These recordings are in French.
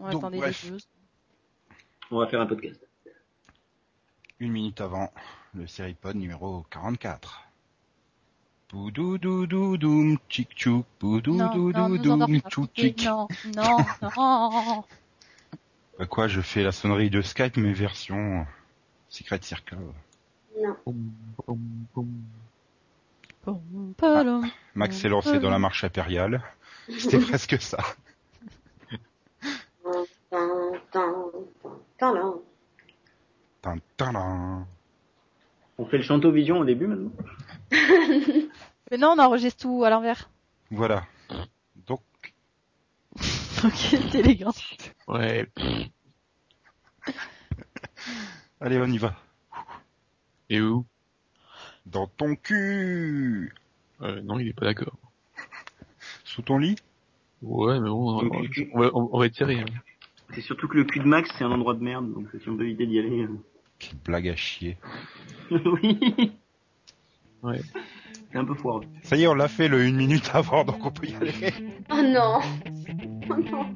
On Donc, attendait bref. deux. On va faire un podcast. Une minute avant, le Seripod numéro 44. Boudoudoudoudoum, tchic tchouk, boudoudoudoudoum, tchouk Et tchic. Non, non, non. Bah quoi, je fais la sonnerie de Skype, mais version Secret Circle. Non. Boum, boum, boum. Pom, palom. Max s'est lancé dans la marche impériale. C'était presque ça. Tin, tin. On fait le chanto vision au début maintenant Mais non, on enregistre tout à l'envers. Voilà. Donc, Ok, c'est élégant. Ouais. allez, on y va. Et où? Dans ton cul euh, Non, il est pas d'accord. Sous ton lit? Ouais, mais bon, on, va, on- va étirer. hein. C'est surtout que le cul de Max, c'est un endroit de merde, donc si on peut éviter d'y aller. euh. Quelle blague à chier. oui, Ouais. c'est un peu foireux. Ça y est, on l'a fait le une minute avant, donc on peut y aller. Oh non. Oh non.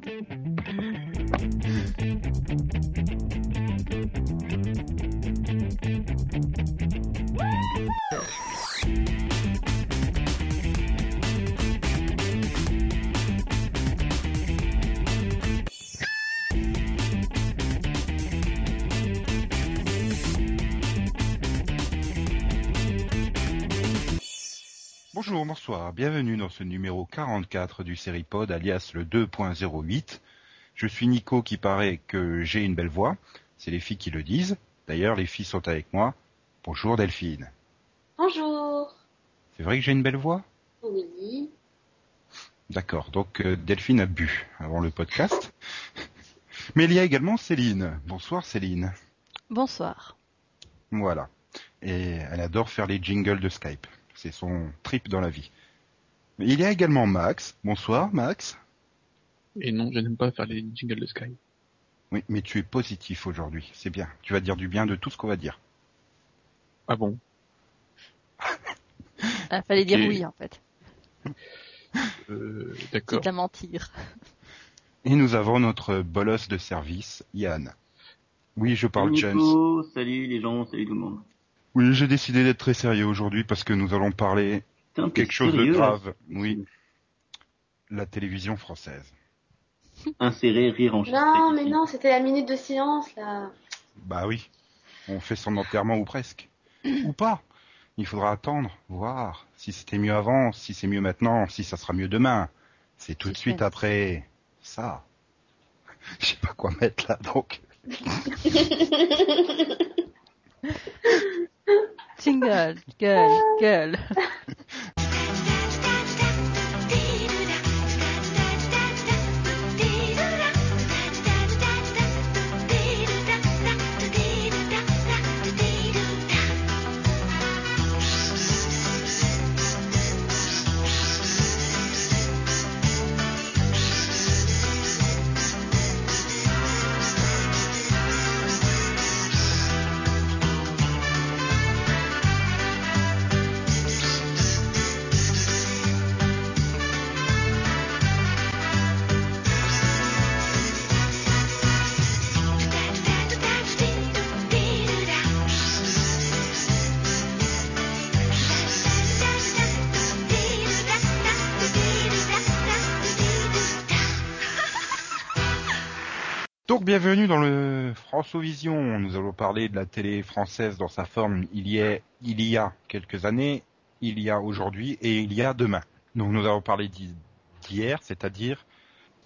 Bonjour, bonsoir, bienvenue dans ce numéro 44 du Seripod, alias le 2.08. Je suis Nico qui paraît que j'ai une belle voix. C'est les filles qui le disent. D'ailleurs, les filles sont avec moi. Bonjour Delphine. Bonjour. C'est vrai que j'ai une belle voix? Oui. D'accord, donc euh, Delphine a bu avant le podcast. Mais il y a également Céline. Bonsoir Céline. Bonsoir. Voilà. Et elle adore faire les jingles de Skype. C'est son trip dans la vie. Mais il y a également Max. Bonsoir Max. Et non, je n'aime pas faire les jingles de Sky. Oui, mais tu es positif aujourd'hui. C'est bien. Tu vas dire du bien de tout ce qu'on va dire. Ah bon? Il fallait dire oui, en fait. euh, D'accord. Quitte à mentir. Et nous avons notre bolos de service, Yann. Oui, je parle Salut James. Nico, salut les gens, salut tout le monde. Oui, j'ai décidé d'être très sérieux aujourd'hui parce que nous allons parler t'es quelque chose de sérieux, grave. Oui. La télévision française. Insérer, rire, enregistré. Non, mais non, c'était la minute de silence, là. Bah oui. On fait son enterrement ou presque. ou pas. Il faudra attendre, voir si c'était mieux avant, si c'est mieux maintenant, si ça sera mieux demain. C'est tout de suite après ça. Je sais pas quoi mettre là, donc. Jingle, gueule, gueule. bienvenue dans le Françovision. Nous allons parler de la télé française dans sa forme il y a, il y a quelques années, il y a aujourd'hui et il y a demain. Donc nous allons parler d'hi- d'hier, c'est-à-dire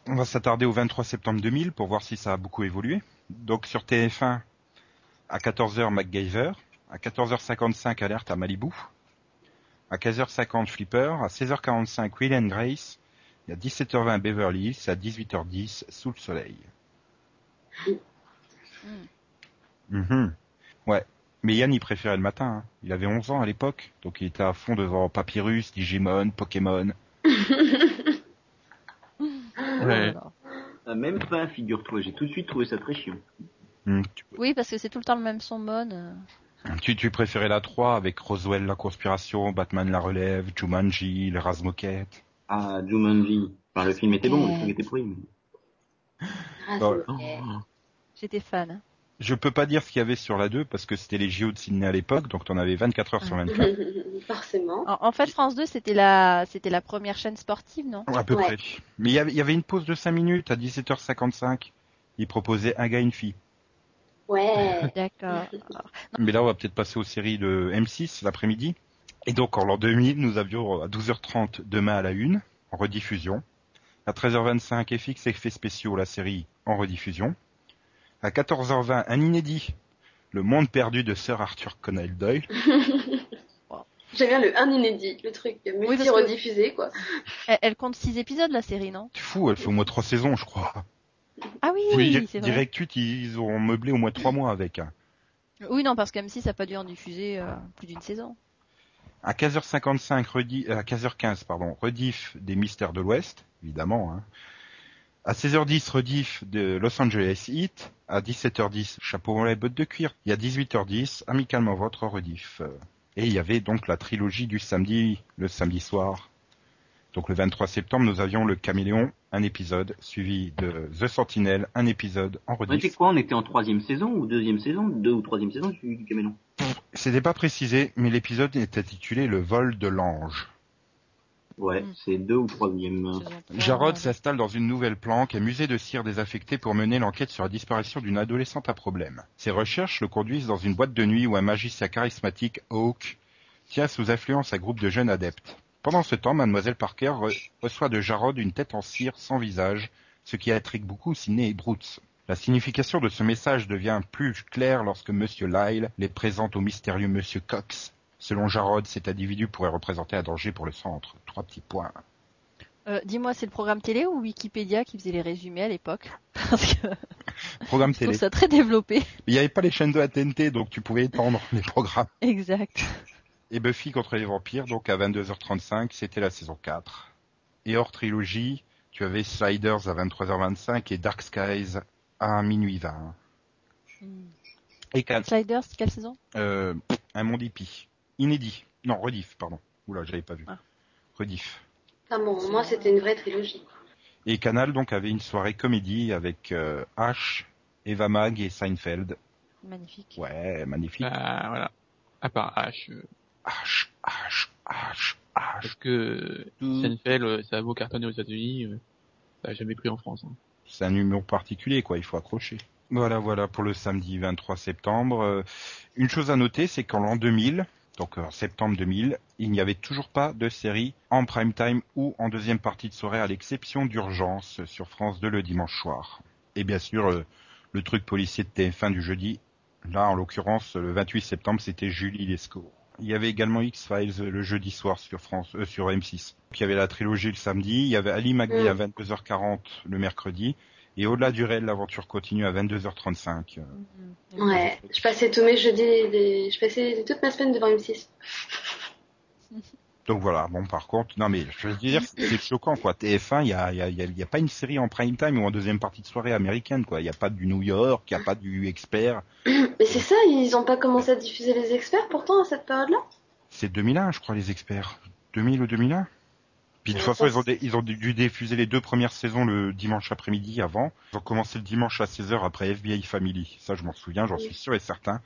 on va s'attarder au 23 septembre 2000 pour voir si ça a beaucoup évolué. Donc sur TF1 à 14h MacGyver, à 14h55 Alerte à Malibu, à 15h50 Flipper, à 16h45 Will and Grace, et à 17h20 Beverly Hills, à 18h10 Sous le soleil. Mhm. Ouais. Mais Yann, il préférait le matin. hein. Il avait 11 ans à l'époque, donc il était à fond devant Papyrus, Digimon, Pokémon. Ouais. Ah, même pas, figure-toi, j'ai tout de suite trouvé ça très chiant. Tu, Oui, parce que c'est tout le temps le même son mode. euh. tu, tu préférais la 3 avec Roswell la conspiration, Batman la relève, Jumanji, le Razmoket. Ah, Jumanji. Enfin, le film était bon, le film était pourri. Ah, Bah. J'étais fan. Je peux pas dire ce qu'il y avait sur la 2 parce que c'était les JO de Sydney à l'époque, donc t'en avais 24 heures sur 24. Forcément. En, en fait, France 2, c'était la, c'était la première chaîne sportive, non? À peu Ouais. près. Mais il y avait- il y avait une pause de 5 minutes à 17h55. Ils proposaient un gars, une fille. Ouais. D'accord. Mais là, on va peut-être passer aux séries de M6 l'après-midi. Et donc, en l'an 2000, nous avions à 12h30 demain à la une, en rediffusion. À 13h25, FX Effets Spéciaux, la série en rediffusion. À 14h20, un inédit, Le Monde Perdu de Sir Arthur Conan Doyle. J'aime bien le un inédit, le truc que- multi-rediffusé, quoi. Elle, elle compte 6 épisodes, la série, non? C'est fou, elle fait au moins 3 saisons, je crois. Ah oui, Di- c'est vrai. Direct 8, ils ont meublé au moins 3 mois avec. hein. Oui, non, parce que M6 n'a pas dû en diffuser euh, plus d'une saison. À 15h55, redi- euh, à 15h15, pardon, rediff des Mystères de l'Ouest, évidemment. Hein. À 16h10, rediff de Los Angeles Heat. À 17h10, Chapeau en les bottes de cuir. Et à 18h10, Amicalement Votre rediff. Et il y avait donc la trilogie du samedi, le samedi soir. Donc le 23 septembre, nous avions le Caméléon, un épisode, suivi de The Sentinel, un épisode en On était rediff. quoi? On était en troisième saison ou deuxième saison? Deux ou troisième saison du, du Caméléon C'était pas précisé, mais l'épisode est intitulé Le vol de l'ange. Ouais, Mm. c'est deux ou troisième. Saison trois, Jarod s'installe dans une nouvelle planque, amusé de cire désaffecté pour mener l'enquête sur la disparition d'une adolescente à problème. Ses recherches le conduisent dans une boîte de nuit où un magicien charismatique, Hawk, tient sous influence un groupe de jeunes adeptes. Pendant ce temps, Mademoiselle Parker re- reçoit de Jarod une tête en cire sans visage, ce qui intrigue beaucoup Sidney et Brooks. La signification de ce message devient plus claire lorsque Monsieur Lyle les présente au mystérieux Monsieur Cox. Selon Jarod, cet individu pourrait représenter un danger pour le centre. Trois petits points. Euh, Dis-moi, c'est le programme télé ou Wikipédia qui faisait les résumés à l'époque? Parce que Programme je télé. trouve ça très développé. Il n'y avait pas les chaînes de la TNT, donc tu pouvais étendre les programmes. Exact. Et Buffy contre les vampires, donc à 22h35, c'était la saison 4. Et hors trilogie, tu avais Sliders à 23h25 et Dark Skies à minuit 20. Et Can- Sliders, quelle saison? Euh, un monde hippie. Inédit. Non, rediff, pardon. Oula, je l'avais pas vu. Ah. Rediff. Ah bon, moi c'était une vraie trilogie. Et Canal, donc, avait une soirée comédie avec euh, Ash, Eva Mag et Seinfeld. Magnifique. Ouais, magnifique. Bah, voilà. À part H. euh, Ash, Ash, Ash, Ash. Parce que. Seinfeld, euh, ça a beau cartonner aux États-Unis, euh, ça a jamais pris en France. hein. C'est un humour particulier, quoi. Il faut accrocher. Voilà, voilà pour le samedi 23 septembre. Euh, une chose à noter, c'est qu'en l'an 2000, donc en septembre 2000, il n'y avait toujours pas de série en prime time ou en deuxième partie de soirée, à l'exception d'Urgence sur France 2 le dimanche soir. Et bien sûr, euh, le truc policier de TF1 du jeudi. Là, en l'occurrence, le 28 septembre, c'était Julie Lescaut. Il y avait également X-Files le jeudi soir sur France, euh, sur M6. Puis il y avait la trilogie le samedi. Il y avait Ali McBeal Mm. à 22h40 le mercredi. Et au-delà du réel, l'aventure continue à 22h35. Mhm. Ouais, je passais tous mes jeudis, je passais toute ma semaine devant M6. Donc voilà, bon par contre, non mais je veux dire, c'est choquant quoi. TF1, il y a, il y, a, y a- y pas une série en prime time ou en deuxième partie de soirée américaine quoi. Il n'y a pas du New York, il n'y a pas du expert. Mais c'est ça, ils ont pas commencé à diffuser les experts pourtant à cette période-là? C'est 2001 je crois les experts. 2000 ou 2001 Puis de toute façon, ont, ils ont dû diffuser les deux premières saisons le dimanche après-midi avant. Ils ont commencé le dimanche à 16h après FBI Family. Ça je m'en souviens, j'en suis sûr et certain.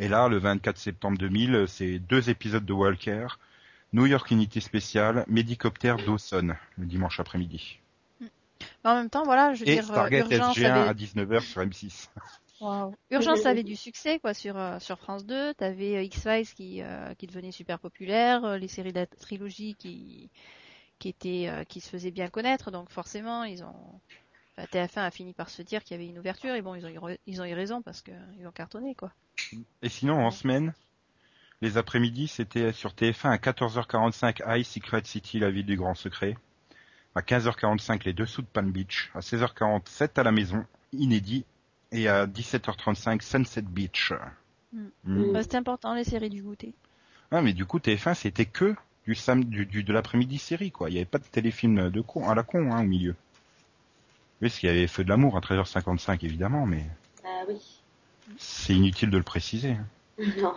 Et là, le 24 septembre 2000, c'est deux épisodes de Walker, New York Unité Spéciale, Médicoptère Dawson, le dimanche après-midi. Mais en même temps, voilà, je veux Et dire, euh, Stargate Urgence SG1 avait... à 19h sur M6. Waouh. Urgence avait du succès quoi sur euh, sur France 2. T'avais euh, X-Files qui euh, qui devenait super populaire, les séries de la trilogie qui qui étaient euh, qui se faisaient bien connaître. Donc forcément, ils ont enfin, TF1 a fini par se dire qu'il y avait une ouverture et bon, ils ont eu, ils ont eu raison parce que ils ont cartonné quoi. Et sinon, en semaine, les après-midi, c'était sur TF1 à 14h45 High Secret City, la ville du grand secret. À 15h45, les dessous de Palm Beach. À 16h47, à la maison, inédit. Et à 17h35, Sunset Beach. Mm. Mm. Bah, C'était important les séries du goûter. Ah, mais du coup, TF1, c'était que du sam du, du- de l'après-midi série, quoi. Il n'y avait pas de téléfilm de con, à la con, hein, au milieu. Oui, parce qu'il y avait Feu de l'amour à 13h55, évidemment, mais Ah oui. c'est inutile de le préciser. hein. Non.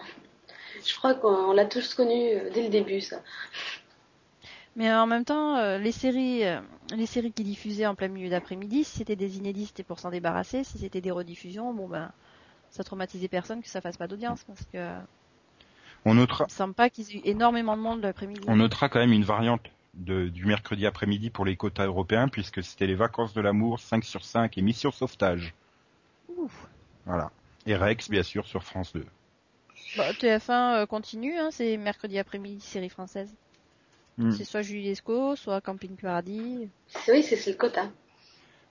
Je crois qu'on l'a tous connu euh, dès le début, ça. Mais en même temps, euh, les séries, euh, les séries qui diffusaient en plein milieu d'après-midi, si c'était des inédits, c'était pour s'en débarrasser. Si c'était des rediffusions, bon ben, ça traumatisait personne que ça fasse pas d'audience parce que On notera, il semble pas qu'ils aient eu énormément de monde l'après-midi. on notera quand même une variante de- du mercredi après-midi pour les quotas européens puisque c'était les vacances de l'amour 5 sur 5 et mission sauvetage. Ouf. Voilà. Et Rex, bien sûr, sur France 2. Bah, TF1 euh, continue, hein, c'est mercredi après-midi série française. Hmm. C'est soit Julie Lescaut, soit Camping Paradis. Oui, c'est le quota.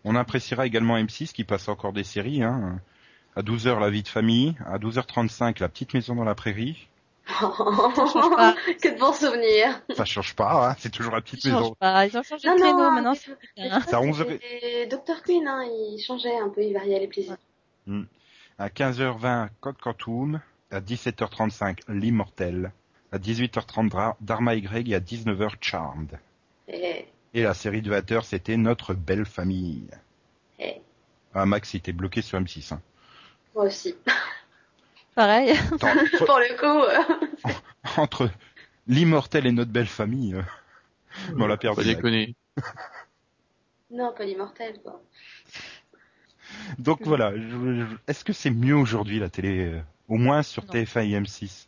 On appréciera également M6 qui passe encore des séries. Hein. À 12h, La vie de famille. À 12h35, La petite maison dans la prairie. pas. que de bons souvenirs. Ça change pas, hein. c'est toujours La petite changent maison. pas, ils ont changé Non, de créneau non, maintenant. c'est à 11 heures. Et Dr Queen, hein, il changeait un peu, il variait les plaisirs. À 15h20, Code Quantum. À 17h35, L'Immortel. À 18h30, Dra- Dharma Y et à 19h, Charmed. Et, Et la série de 20h, c'était Notre belle famille. et Ah, Max, il était bloqué sur M6. Hein. moi aussi. Pareil. Entre, Pour le coup, entre L'Immortel et Notre belle famille, euh, on l'a perdu. Pas déconner. non, pas l'immortel, quoi. Donc voilà, est-ce que c'est mieux aujourd'hui la télé, euh, au moins sur Non. TF1 et M6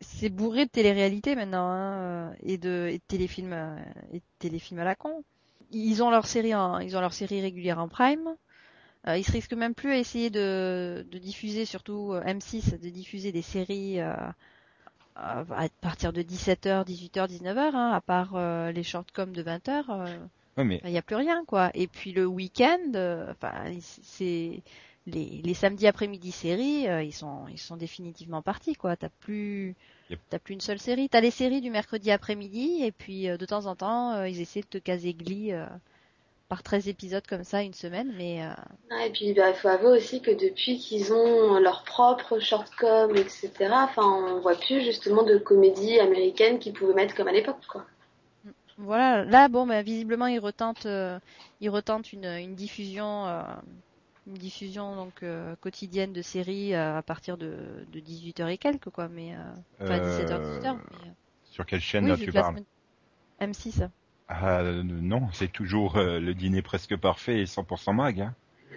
C'est bourré de télé-réalité maintenant, hein, euh, et de, et de téléfilms, euh, et de téléfilms à la con. Ils ont leur série en, ils ont leur série régulière en prime. Euh, ils se risquent même plus à essayer de, de diffuser, surtout euh, M6, de diffuser des séries euh, à partir de 17h, 18h, 19h, hein, à part euh, les shortcoms de 20h. euh, Ouais, mais il n'y a plus rien, quoi. Et puis le week-end, enfin, c'est les, les samedis après-midi séries, euh, ils sont ils sont définitivement partis, quoi. T'as plus Yep. t'as plus une seule série. T'as les séries du mercredi après-midi et puis euh, de temps en temps, euh, ils essaient de te caser Glee euh, par 13 épisodes comme ça une semaine, mais euh, Ah, et puis, bah, il faut avouer aussi que depuis qu'ils ont leur propre shortcom, etc., enfin, on voit plus justement de comédies américaines qu'ils pouvaient mettre comme à l'époque, quoi. voilà. Là, bon, ben visiblement, ils retentent euh, ils retentent une une diffusion. Une diffusion donc euh, quotidienne de séries euh, à partir de, de 18h et quelques quoi mais euh, enfin Euh, 17h 18h mais, euh, sur quelle chaîne Oui, là vu tu parles semaine- M6. Ah euh, non, c'est toujours euh, le dîner presque parfait et 100% mag. Hein.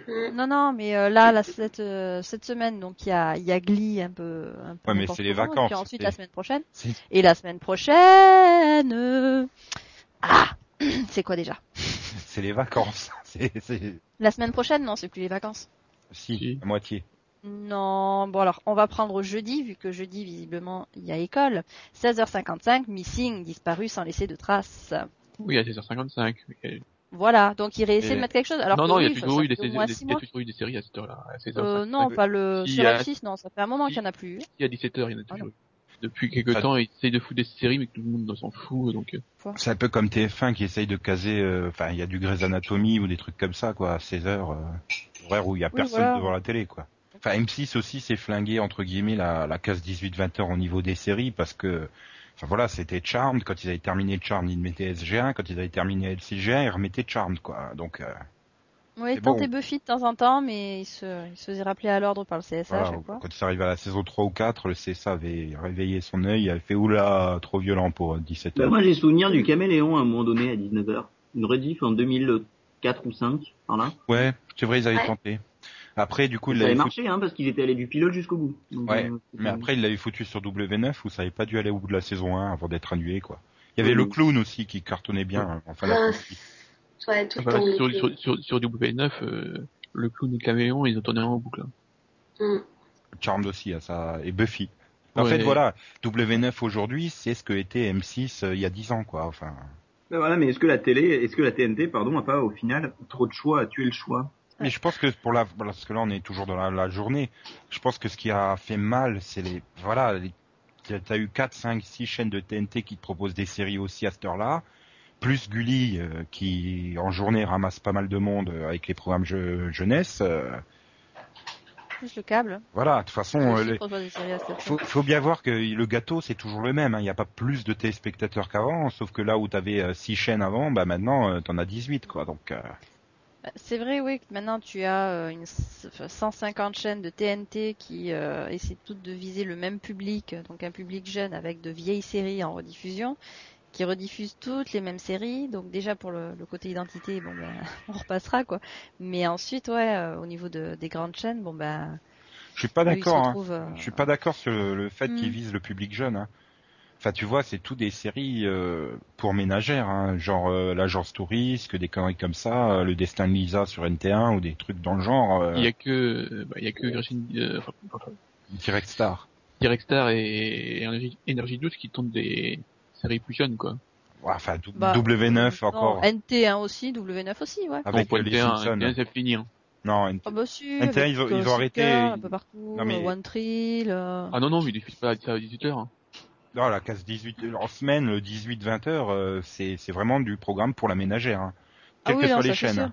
Mm. Non, non, mais euh, là, la, cette, euh, cette semaine, donc il y a, il y a Glee un peu. Un peu Ouais, mais c'est les vacances, Et puis ensuite la semaine prochaine. Et la semaine prochaine. euh, Ah, c'est quoi déjà? C'est les vacances. La semaine prochaine, non, c'est plus les vacances. Si, Si. à moitié. Non, bon alors on va prendre jeudi vu que jeudi visiblement il y a école. 16h55, missing, disparu sans laisser de traces. Oui, à 16h55. oui. Voilà, donc il réessaie Et- de mettre quelque chose. Alors non, non, il y a toujours eu des, il y a séries à cette heure-là, à 16h55. Euh, non, pas le Si, sur à- M6, non, ça fait un moment qu'il y en a plus. Si, à 17h, il y en a toujours eu. Depuis quelques Ah. temps, ils essayent de foutre des séries, mais que tout le monde s'en fout, donc... euh, C'est un peu comme TF1 qui essaye de caser, euh, enfin il y a du Grey's Anatomy ou des trucs comme ça quoi, à 16 heures, euh, horaire où il y a Oui, personne voilà. devant la télé quoi. Enfin M6 aussi s'est flingué entre guillemets la, la case 18-20 heures au niveau des séries parce que, enfin voilà c'était Charmed, quand ils avaient terminé Charmed ils mettaient SG1, quand ils avaient terminé LCG1 ils remettaient Charmed quoi. Donc euh, Oui, bon. tenter Buffy de temps en temps, mais il se, il se faisait rappeler à l'ordre par le CSA à chaque fois. quand ils arrivaient à la saison 3 ou 4, le CSA avait réveillé son œil, il avait fait oula trop violent pour euh, 17 Bah, heures. moi, j'ai souvenir du caméléon à un moment donné à 19h. Une rediff en 2004 ou 5, par là. Ouais, c'est vrai ils avaient Ouais. tenté. Après du coup Ça avait l'avaient foutu. marché, hein, parce qu'il était allé du pilote jusqu'au bout. Donc, Ouais, euh, Mais après, il l'avait foutu sur W9 où ça avait pas dû aller au bout de la saison 1 avant d'être annulé, quoi. Il y avait Oui. le clown aussi qui cartonnait bien, enfin, la sortie. Ouais, tout Ah bah, sur, était- sur, sur, sur W9, euh, le clown et le caméléon, ils ont tourné en boucle. hein. Mm. Charmed aussi, hein, ça, et Buffy. En Ouais. fait, voilà, W9 aujourd'hui, c'est ce que était M6 euh, il y a 10 ans, quoi, enfin. Bah voilà, mais est-ce que la télé, est-ce que la TNT, pardon, a pas au final trop de choix, a tué le choix? Mais je pense que pour la, parce que là, on est toujours dans la, la journée, je pense que ce qui a fait mal, c'est les, voilà, les, t'as eu 4, 5, 6 chaînes de TNT qui te proposent des séries aussi à cette heure-là, plus Gulli, euh, qui, en journée, ramasse pas mal de monde euh, avec les programmes je- jeunesse, euh, Plus le câble. Voilà, de toute façon, les- faut, faut bien voir que le gâteau c'est toujours le même. hein. Il n'y a pas plus de téléspectateurs qu'avant, sauf que là où t'avais avais 6 chaînes avant, bah maintenant euh, t'en as 18 quoi. Donc Bah, C'est vrai, oui, que maintenant tu as une s- enfin, 150 chaînes de TNT qui euh, essaient toutes de viser le même public, donc un public jeune avec de vieilles séries en rediffusion, qui rediffusent toutes les mêmes séries. Donc déjà pour le, le côté identité, bon ben on repassera quoi. Mais ensuite, ouais, euh, au niveau de, des grandes chaînes, bon ben Je suis pas d'accord. Hein. euh, Je suis pas d'accord sur le, le fait Hmm. qu'ils visent le public jeune. Hein. Enfin, tu vois, c'est tout des séries euh, pour ménagères, hein, genre euh, l'agence touriste, des conneries comme ça, euh, le destin de Lisa sur NT1 ou des trucs dans le genre. euh, Il y a que, bah, il y a que Virgin, euh, enfin, enfin, Direct Star. Direct Star et Energy, Energy 12 qui tournent des séries plus jeunes, quoi. Ouais, Enfin, bah, W9 non, encore. NT1 aussi, W9 aussi, ouais. Avec Bon, euh, pour les NT1, Simpsons. NT1, c'est fini, hein. Non, NT Ah bah si, NT1, avec, ils ont- ils ont euh, arrêté, un peu partout, Non, mais- euh, One Tree, euh, Ah non, non, mais ils diffusent pas à 18h. Hein. non, la case 18 en semaine, le 18-20 heures, euh, c'est c'est vraiment du programme pour la ménagère. Hein. Ah Quelles oui, que non, soient les chaînes. hein.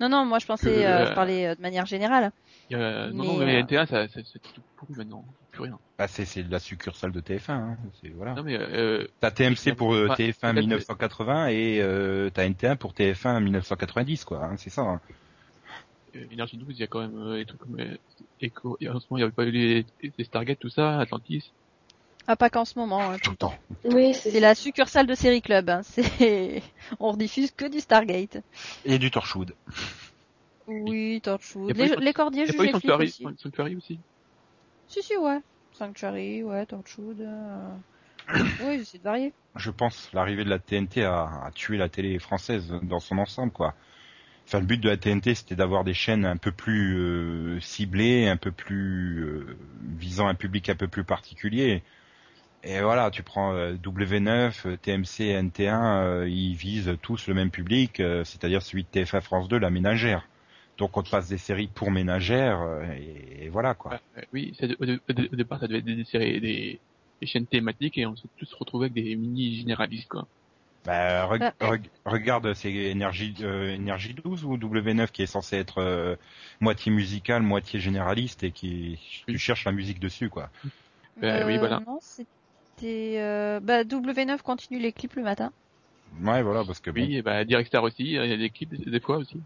Non, non, moi je pensais, Que, euh, je euh, parlais euh, de manière générale. Non, Mais, non, mais euh, NT1, ça, ça, c'est tout pourri maintenant. Plus rien. Bah, c'est la succursale de TF1. Hein. Voilà. Non, mais, euh, T'as TMC pour euh, Ah, TF1 peut-être- 1980 et euh, t'as NT1 pour TF1 1990 quoi. Hein, c'est ça. Hein. euh, Energy 12, il y a quand même euh, des trucs comme euh, Echo. et En ce moment, il n'y avait pas eu les, les Stargate, tout ça, Atlantis. Ah, pas qu'en ce moment. hein. Tout le temps. Oui, c'est C'est la succursale de Série Club. Hein. C'est, on rediffuse que du Stargate. Et du Torchwood. Oui, Torchwood. Les, les cordiers flics Sanctuary, aussi. Aussi. Si, si, ouais. Sanctuary, ouais, Torchwood. euh. oui, j'essaie de varier. Je pense l'arrivée de la TNT a, tué la télé française dans son ensemble quoi. Enfin, le but de la TNT, c'était d'avoir des chaînes un peu plus euh, ciblées, un peu plus euh, visant un public un peu plus particulier. Et voilà, tu prends euh, W9, euh, TMC, NT1, euh, ils visent tous le même public, c'est-à-dire celui de TF1 France 2, la ménagère. Donc on te passe des séries pour ménagères, euh, et, et voilà quoi. Oui, au, dé- au dé- au départ, ça devait être des, des séries, des, des chaînes thématiques et on s'est tous retrouvés avec des mini généralistes, quoi. Bah, reg- reg- regarde, c'est Énergie, euh, Énergie 12 ou W9 qui est censé être euh, moitié musical, moitié généraliste et qui tu cherches la musique dessus quoi. Euh, oui, voilà. Non, c'était, euh, bah, W9 continue les clips le matin. Ouais, voilà, parce que bon, Oui, et bah, Direct Star aussi, il y a des clips des fois aussi.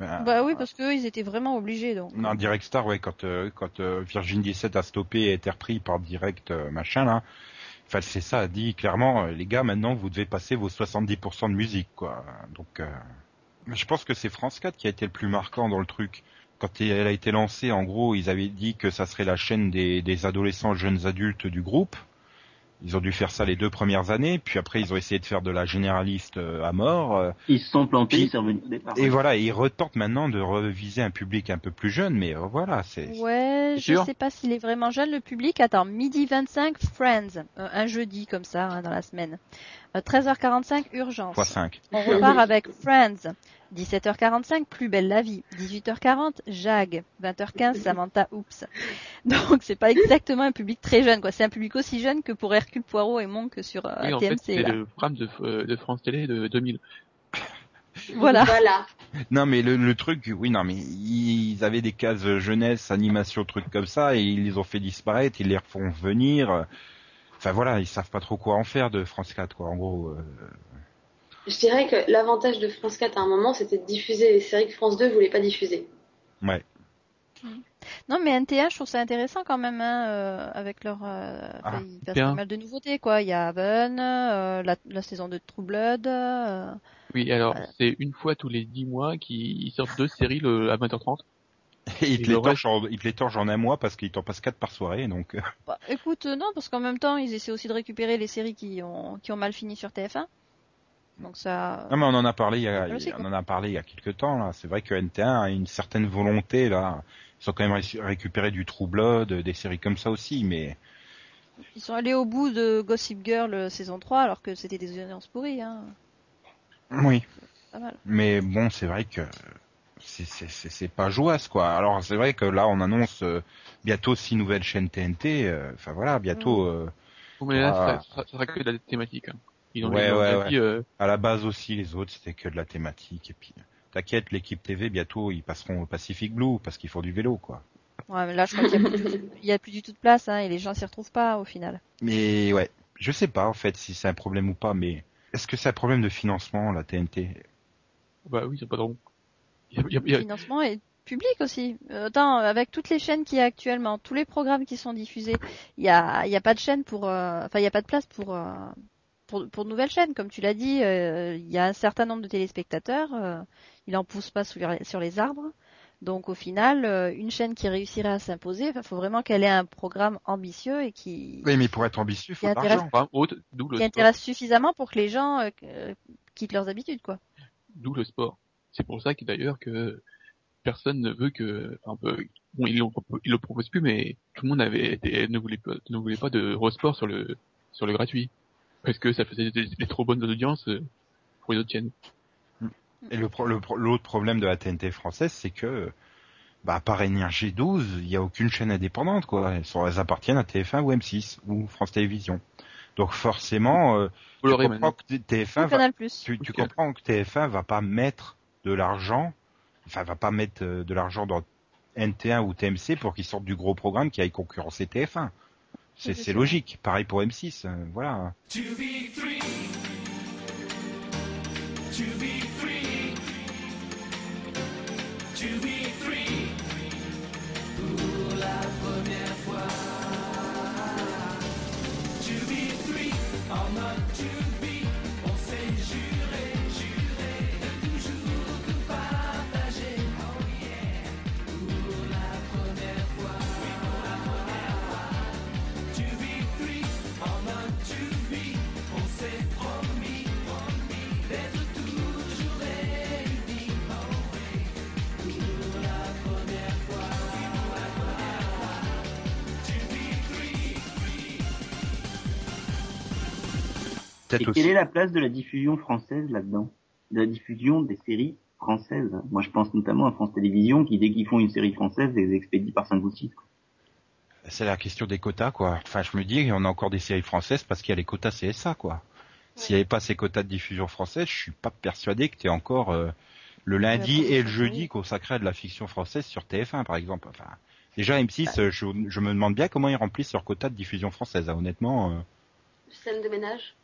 Euh, Bah oui, parce qu'eux, ils étaient vraiment obligés, donc. non, Direct Star, ouais, quand euh, quand euh, Virgin 17 a stoppé et a été repris par Direct euh, machin là, enfin c'est ça, a dit clairement, euh, les gars, maintenant vous devez passer vos 70% de musique quoi. Donc, euh, je pense que c'est France 4 qui a été le plus marquant dans le truc. Quand elle a été lancée, en gros, ils avaient dit que ça serait la chaîne des, des adolescents jeunes adultes du groupe. Ils ont dû faire ça les deux premières années, puis après ils ont essayé de faire de la généraliste euh, à mort. euh, Ils se sont plantés, Puis- ils sont revenus au départ. et voilà, ils retentent maintenant de reviser un public un peu plus jeune, mais euh, voilà, c'est Ouais, je sûr sais pas s'il est vraiment jeune le public. Attends, midi 25, Friends, un jeudi comme ça hein, dans la semaine. Euh, 13h45, Urgence. x5. On repart avec Friends. 17h45, Plus belle la vie. 18h40, Jag. 20h15, Samantha Oops. Donc c'est pas exactement un public très jeune, quoi. C'est un public aussi jeune que pour Hercule Poirot et Monk sur euh, oui, en fait, TMC. c'est le programme de, euh, de France Télé de 2000. Voilà. Voilà. Non, mais le, le truc, oui, non, mais ils avaient des cases jeunesse, animation, trucs comme ça, et ils les ont fait disparaître, ils les refont venir. Enfin voilà, ils savent pas trop quoi en faire de France 4, quoi. En gros, euh, Je dirais que l'avantage de France 4 à un moment, c'était de diffuser les séries que France 2 voulait pas diffuser. ouais. Non, mais NTA, je trouve ça intéressant quand même, hein, euh, avec leur. Euh, Ah, ils passent pas mal de nouveautés, quoi. Il y a Haven, euh, la, la saison de True Blood. euh, Oui, alors, Voilà. c'est une fois tous les 10 mois qu'ils sortent deux séries le, à 20h30. Et ils te les torchent en, ils te les torchent en un mois parce qu'ils t'en passent quatre par soirée, donc. Bah, écoute, non, parce qu'en même temps, ils essaient aussi de récupérer les séries qui ont, qui ont mal fini sur TF1. Donc ça. Non mais on en a parlé il y a, on en a parlé il y a quelques temps là. C'est vrai que NT1 a une certaine volonté là. Ils ont quand même récupérer du True Blood, des séries comme ça aussi, mais Ils sont allés au bout de Gossip Girl euh, saison 3, alors que c'était des audiences pourries, hein. oui. Pas mal. Mais bon, c'est vrai que c'est pas jouasse quoi. Alors c'est vrai que là on annonce euh, bientôt six nouvelles chaînes TNT. euh, Enfin voilà, bientôt. euh, Bon, mais là, ça, sera, ça sera que de la thématique. Hein. Ils ont Ouais, ouais, bien ouais. dit, euh, à la base aussi les autres c'était que de la thématique et puis. T'inquiète, l'équipe TV bientôt ils passeront au Pacific Blue parce qu'ils font du vélo quoi. Ouais, mais là, je crois qu'il y a plus du tout, il y a plus du tout de place, hein, et les gens s'y retrouvent pas, au final. Mais ouais, je sais pas en fait si c'est un problème ou pas, mais est-ce que c'est un problème de financement la TNT Bah oui, c'est pas donc. Il y a- il y a- il y Le a- financement est public aussi. Euh, Attends, avec toutes les chaînes qu'il y a actuellement, tous les programmes qui sont diffusés, il y a, il y a pas de chaîne pour, euh, enfin, il y a pas de place pour, euh, pour, pour de nouvelles chaînes. Comme tu l'as dit, euh, il y a un certain nombre de téléspectateurs, euh, il en pousse pas sur les, sur les arbres. Donc au final, euh, une chaîne qui réussirait à s'imposer, il faut vraiment qu'elle ait un programme ambitieux et qui, Oui, mais pour être ambitieux, il faut Qui de l'argent. programme haute, d'où le qui sport. intéresse suffisamment pour que les gens euh, quittent leurs habitudes, quoi. D'où le sport. C'est pour ça que d'ailleurs que personne ne veut que, enfin, bon, ils, ils le proposent plus, mais tout le monde avait été- ne voulait pas, ne voulait pas de sur le, sur le gratuit. Parce que ça faisait des, des trop bonnes audiences euh, pour les autres chaînes. Et le pro- le pro- l'autre problème de la TNT française, c'est que, bah, à part Énergie 12, il n'y a aucune chaîne indépendante, quoi. Elles, sont, elles appartiennent à TF1 ou M6 ou France Télévisions. Donc forcément, euh, tu l'aurez comprends maintenant. que TF1 va, Canal Plus. tu, tu Ok. comprends que TF1 va pas mettre de l'argent, enfin va pas mettre euh, de l'argent dans NT1 ou TMC pour qu'ils sortent du gros programme qui aille concurrencer TF1. C'est logique. Pareil pour M6. euh, voilà. Peut-être quelle est la place de la diffusion française là-dedans? De la diffusion des séries françaises Moi, je pense notamment à France Télévisions qui, dès qu'ils font une série française, les expédient par 5 ou 6. C'est la question des quotas, quoi. Enfin, je me dis, on a encore des séries françaises parce qu'il y a les quotas CSA, quoi. S'il n'y avait pas ces quotas de diffusion française, je suis pas persuadé que tu es encore euh, le lundi et le jeudi consacré à de la fiction française sur TF1, par exemple. Enfin, déjà M6, euh, je, je me demande bien comment ils remplissent leur quota de diffusion française. hein. Honnêtement, euh, Scène de ménage.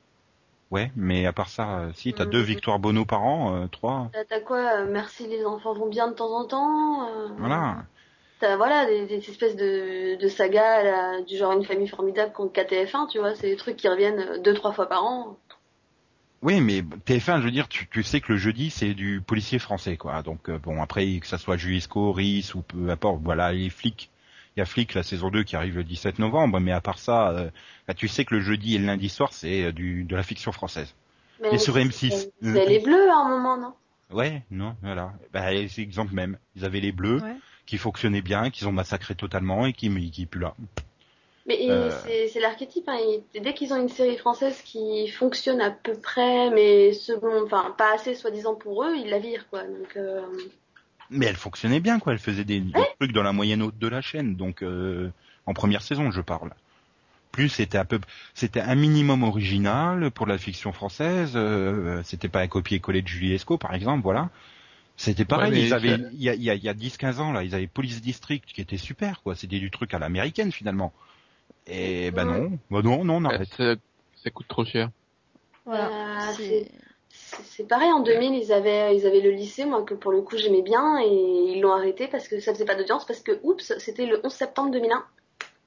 Ouais. Mais à part ça, euh, si t'as Mhm. deux victoires Bono par an, euh, trois, T'as quoi euh, Merci les enfants vont bien de temps en temps. voilà. T'as voilà des, des espèces de, de sagas là, du genre une famille formidable contre KTF1, tu vois, c'est des trucs qui reviennent deux trois fois par an. Oui, mais TF1, je veux dire, tu, tu sais que le jeudi c'est du policier français, quoi. Donc bon, après que ça soit Juisco, RIS ou peu importe, voilà, les flics. Il y a Flic, la saison 2 qui arrive le 17 novembre, mais à part ça, euh, bah, tu sais que le jeudi et le lundi soir c'est euh, du de la fiction française. Mais Et sur c'est- M6. c'est- C'est les bleus à un moment, non? Ouais, non, voilà. Bah, c'est l'exemple même. Ils avaient les bleus Ouais. qui fonctionnaient bien, qu'ils ont massacré totalement et qui qui plus là. Mais Euh. c'est l'archétype. Hein. Dès qu'ils ont une série française qui fonctionne à peu près, mais second, enfin pas assez soi-disant pour eux, ils la virent quoi. Donc euh, Mais elle fonctionnait bien, quoi. Elle faisait des, des trucs dans la moyenne haute de la chaîne, donc euh, en première saison, je parle. Plus c'était un peu, c'était un minimum original pour la fiction française. euh, c'était pas un copier-coller de Julie Esco, par exemple, voilà. C'était pareil. Ouais, ils avaient, il y a, il y a, il y a 10-15 ans là, ils avaient Police District qui était super, quoi. C'était du truc à l'américaine finalement. Et ben non, bah non, non, on Euh, arrête. ça, ça coûte trop cher. Voilà. Euh, C'est- pareil. En 2000, ils avaient ils avaient le lycée, moi que pour le coup j'aimais bien, et ils l'ont arrêté parce que ça faisait pas d'audience, parce que oups, c'était le 11 septembre 2001.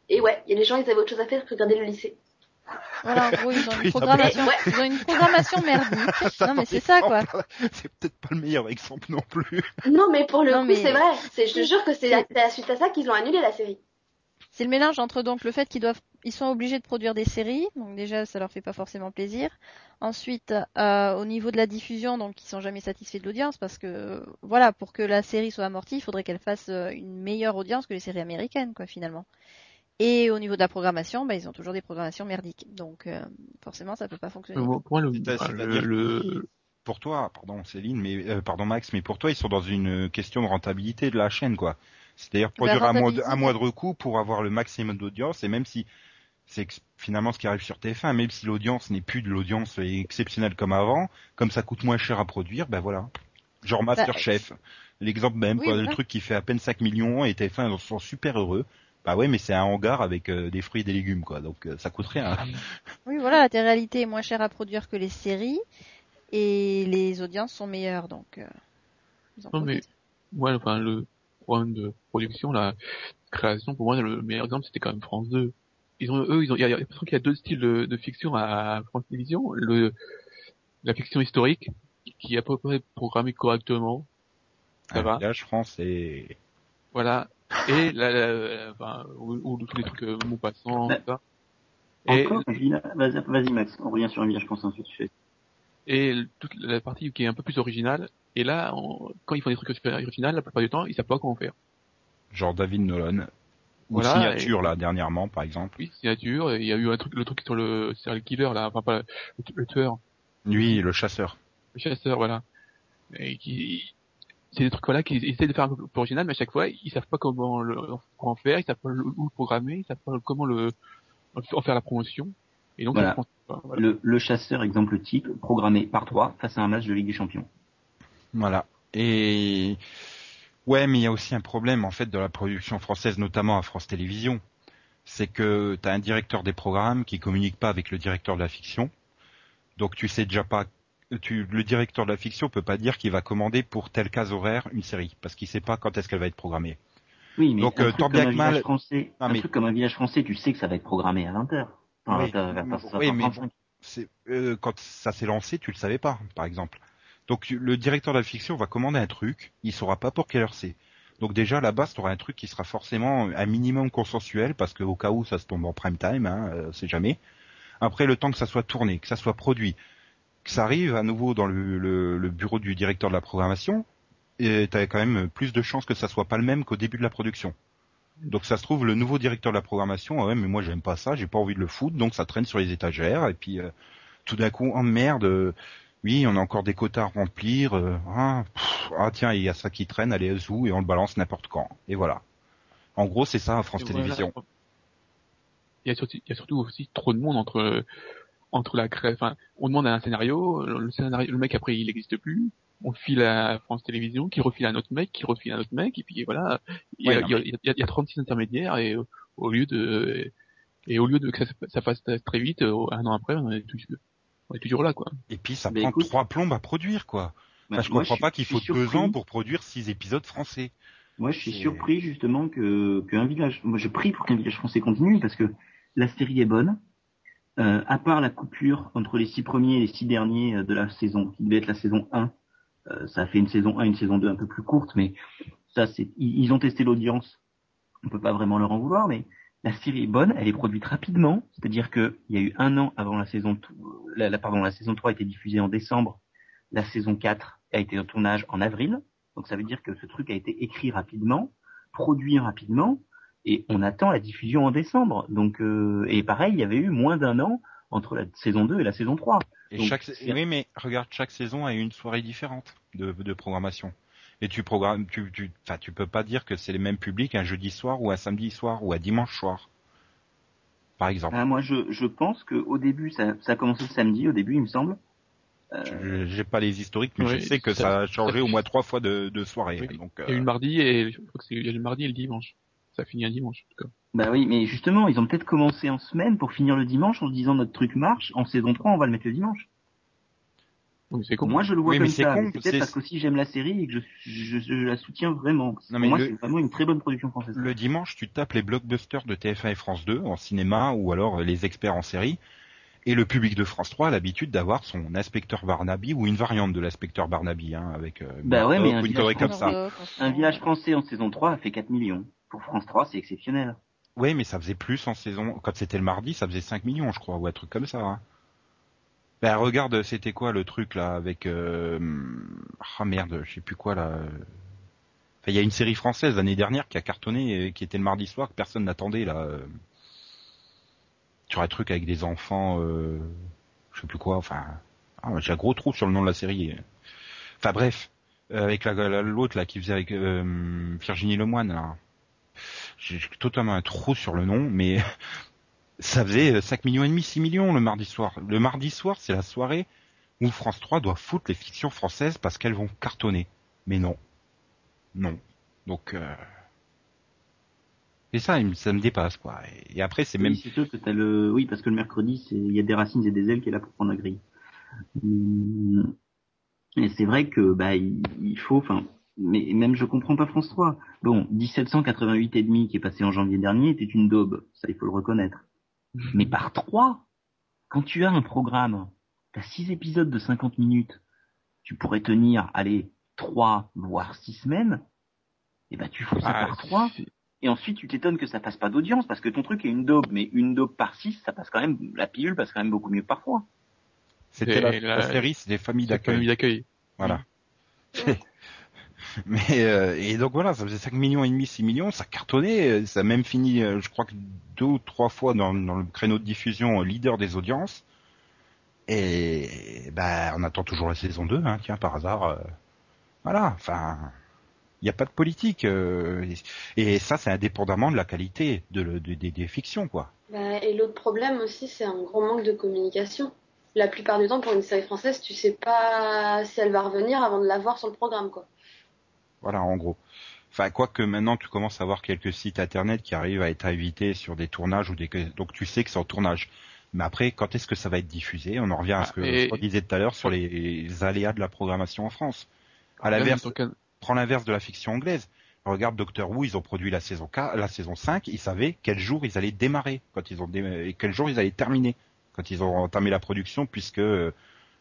Et ouais, il y a des gens, ils avaient autre chose à faire que regarder le lycée. Voilà, en gros, ils ont une programmation, Ouais. ils ont une programmation merdique. Non, mais c'est ça, quoi. C'est peut-être pas le meilleur exemple non plus. Non, mais pour le Non, coup, mais- c'est vrai. C'est, je te jure que c'est suite à ça qu'ils ont annulé la série. C'est le mélange entre donc le fait qu'ils doivent, ils sont obligés de produire des séries, donc déjà ça leur fait pas forcément plaisir. Ensuite, euh, au niveau de la diffusion, donc ils sont jamais satisfaits de l'audience parce que voilà, pour que la série soit amortie, il faudrait qu'elle fasse euh, une meilleure audience que les séries américaines, quoi, finalement. Et au niveau de la programmation, bah, ils ont toujours des programmations merdiques, donc euh, forcément ça peut pas fonctionner. Pour le- pour toi, pardon Céline, mais euh, pardon Max, mais pour toi ils sont dans une question de rentabilité de la chaîne quoi. C'est-à-dire produire un mois, de, rentabilité, un mois de recours pour avoir le maximum d'audience et même si c'est finalement ce qui arrive sur TF1, même si l'audience n'est plus de l'audience exceptionnelle comme avant, comme ça coûte moins cher à produire, ben voilà. Genre Masterchef, l'exemple même Bah, Oui, quoi, le truc qui fait à peine 5 millions et TF1 ils sont super heureux. Bah ouais, mais c'est un hangar avec euh, des fruits et des légumes quoi, donc euh, ça coûte rien. Oui, voilà, la télé-réalité est moins chère à produire que les séries et les audiences sont meilleures, donc. euh, Non, mais-. Ouais, enfin, le problème de production, la création, pour moi, le meilleur exemple, c'était quand même France 2. Ils ont, eux, ils ont, il y a, il y a l'impression qu'il y a deux styles de, de fiction à France Télévisions. Le, la fiction historique, qui est à peu près programmée correctement. Ça Un va. village français. Voilà. Et la, la- la- enfin, ou, ou tous les trucs, euh, mots passants, Ouais. tout ça. Encore. Vas-y, vas-y, Max. On revient sur un village français ensuite. Tu fais. et toute la partie qui est un peu plus originale. Et là, on- quand ils font des trucs originales, la plupart du temps, ils savent pas comment faire. Genre David Nolan. Ou Voilà, signature là dernièrement par exemple. Oui, signature. et Il y a eu un truc, le truc sur le serial killer là, enfin pas le, le tueur, Lui, le chasseur. le chasseur, voilà. Et qui, c'est des trucs voilà qui essaient de faire un peu plus original, mais à chaque fois, ils savent pas comment le, comment faire, ils savent pas le- où le programmer, ils savent pas comment le en faire la promotion. Et donc, voilà. Le, le chasseur, exemple type, programmé par trois face à un match de Ligue des Champions. Voilà. Et ouais, mais il y a aussi un problème en fait de la production française, notamment à France Télévisions. C'est que tu as un directeur des programmes qui communique pas avec le directeur de la fiction. Donc tu sais déjà pas tu, le directeur de la fiction peut pas dire qu'il va commander pour telle case horaire une série parce qu'il sait pas quand est-ce qu'elle va être programmée. Oui, mais Donc, un euh, truc tant comme un que mal- village français, Ah, un mais- truc comme un village français, tu sais que ça va être programmé à 20h. Enfin, Oui. mais 20h35. C'est euh, quand ça s'est lancé, tu le savais pas, par exemple. Donc le directeur de la fiction va commander un truc, il saura pas pour quelle heure c'est. Donc déjà à la base, tu auras un truc qui sera forcément un minimum consensuel parce qu'au cas où ça se tombe en prime time, hein, euh, c'est jamais. Après le temps que ça soit tourné, que ça soit produit, que ça arrive à nouveau dans le, le- le bureau du directeur de la programmation, et t'as quand même plus de chances que ça soit pas le même qu'au début de la production. Donc ça se trouve le nouveau directeur de la programmation, ah ouais mais moi j'aime pas ça, j'ai pas envie de le foutre, donc ça traîne sur les étagères et puis euh, tout d'un coup oh merde, euh, oui on a encore des quotas à remplir, euh, ah, pff, ah, tiens il y a ça qui traîne, allez zou et on le balance n'importe quand et voilà. En gros c'est ça France voilà. Télévisions. Il y a surtout, il y a surtout aussi trop de monde entre entre la cré... enfin, on demande un scénario, le scénario, le mec après il n'existe plus, on le file à France Télévisions, qui refile à un autre mec, qui refile à un autre mec, et puis voilà, il y a, Ouais, il y a, il y a- il y a 36 intermédiaires et au lieu de et au lieu de que ça, ça fasse très vite, euh, un an après on est toujours, on est toujours là quoi. Et puis ça Mais prend écoute- trois plombes à produire quoi. Bah, Enfin, je moi, comprends pas qu'il faut deux ans pour produire six épisodes français. Moi, je suis surpris justement que qu'un village. Moi, je prie pour qu'un village français continue parce que la série est bonne. Euh, à part la coupure entre les six premiers et les six derniers euh, de la saison, qui devait être la saison 1, euh, ça a fait une saison 1, une saison 2 un peu plus courte, mais ça, c'est ils, ils ont testé l'audience. On peut pas vraiment leur en vouloir, mais la série est bonne, elle est produite rapidement, c'est-à-dire que il y a eu un an avant la saison, la, la- pardon, la saison 3 a été diffusée en décembre, la saison 4 a été en tournage en avril, donc ça veut dire que ce truc a été écrit rapidement, produit rapidement, et on attend la diffusion en décembre. Donc euh, et pareil, il y avait eu moins d'un an entre la saison 2 et la saison 3. Et Donc, chaque, oui, mais regarde, chaque saison a une soirée différente de, de programmation. Et tu programmes, tu, tu, enfin, tu peux pas dire que c'est les mêmes publics un jeudi soir ou un samedi soir ou un dimanche soir. Par exemple. Ah, moi, je, je pense que au début, ça, ça a commencé le samedi, au début, il me semble. Euh, Je- J'ai pas les historiques, mais Oui, je sais que ça, ça- a changé ça- au moins trois fois de, de soirée. Oui. Donc, Il y a eu euh, le mardi et je crois que c'est il y a eu le mardi et le dimanche. Ça finit un dimanche en tout cas. Bah oui, mais justement, ils ont peut-être commencé en semaine pour finir le dimanche en se disant notre truc marche. En saison 3, on va le mettre le dimanche. Con. Moi, je le vois Oui, comme ça. peut-être parce qu'aussi j'aime la série et que je, je, je la soutiens vraiment. Pour Non, mais moi, le- c'est vraiment une très bonne production française. le dimanche, tu tapes les blockbusters de TF1 et France 2 en cinéma ou alors les experts en série. Et le public de France 3 a l'habitude d'avoir son inspecteur Barnaby ou une variante de l'inspecteur Barnaby, hein, avec euh, Bah ouais, mais un village comme ça. Un village français en saison 3 a fait 4 millions. Pour France 3, c'est exceptionnel. Ouais, mais ça faisait plus en saison. Quand c'était le mardi, ça faisait 5 millions, je crois, ou un truc comme ça. Hein. Ben regarde, c'était quoi le truc là avec euh... ah merde, je sais plus quoi là. Enfin, il y a une série française l'année dernière qui a cartonné, et qui était le mardi soir que personne n'attendait là. Sur un truc avec des enfants, euh... je sais plus quoi. Enfin, ah, j'ai un gros trou sur le nom de la série. Enfin bref, euh, avec la la- l'autre là qui faisait avec euh, Virginie Lemoine là. J'ai totalement un trou sur le nom, mais ça faisait euh, 5 millions et demi, 6 millions le mardi soir. Le mardi soir, c'est la soirée où France 3 doit foutre les fictions françaises parce qu'elles vont cartonner. Mais non. Non. Donc, euh... Et ça, ça me dépasse, quoi. Et après, c'est même... Oui, c'est sûr que t'as le, oui, parce que le mercredi, c'est, il y a des racines et des ailes qui est là pour prendre la grille. Hum, Et c'est vrai que, bah, il, il faut, enfin, mais même je comprends pas France 3. Bon, 1788 et demi qui est passé en janvier dernier était une daube, ça il faut le reconnaître. Mais par trois, quand tu as un programme, t'as six épisodes de 50 minutes, tu pourrais tenir, allez, trois voire six semaines, et ben tu fous ça Ah, par trois. Et ensuite, tu t'étonnes que ça passe pas d'audience parce que ton truc est une daube, mais une daube par six, ça passe quand même, la pilule passe quand même beaucoup mieux que parfois. C'était la, la- la série, c'est des familles d'accueil. Voilà. Mais euh, et donc voilà, ça faisait 5 millions et demi, 6 millions, ça cartonnait, euh, ça a même fini, euh, je crois que deux ou trois fois dans, dans le créneau de diffusion leader des audiences. Et bah on attend toujours la saison 2, hein, tiens par hasard. voilà, enfin, il n'y a pas de politique. et, ça, c'est indépendamment de la qualité de, des- fictions, quoi. Bah, et l'autre problème aussi, c'est un gros manque de communication. La plupart du temps, pour une série française, tu sais pas si elle va revenir avant de la voir sur le programme, quoi. Voilà, en gros. Enfin, quoique maintenant tu commences à voir quelques sites internet qui arrivent à être invités sur des tournages ou des donc tu sais que c'est en tournage. Mais après, quand est-ce que ça va être diffusé? On en revient à ce que Ah, je disais tout à l'heure sur les, les aléas de la programmation en France. À Même l'inverse, prends l'inverse de la fiction anglaise. Regarde Doctor Who, ils ont produit la saison 4, la saison 5, ils savaient quel jour ils allaient démarrer, quand ils ont dé- et quel jour ils allaient terminer, quand ils ont entamé la production, puisque euh,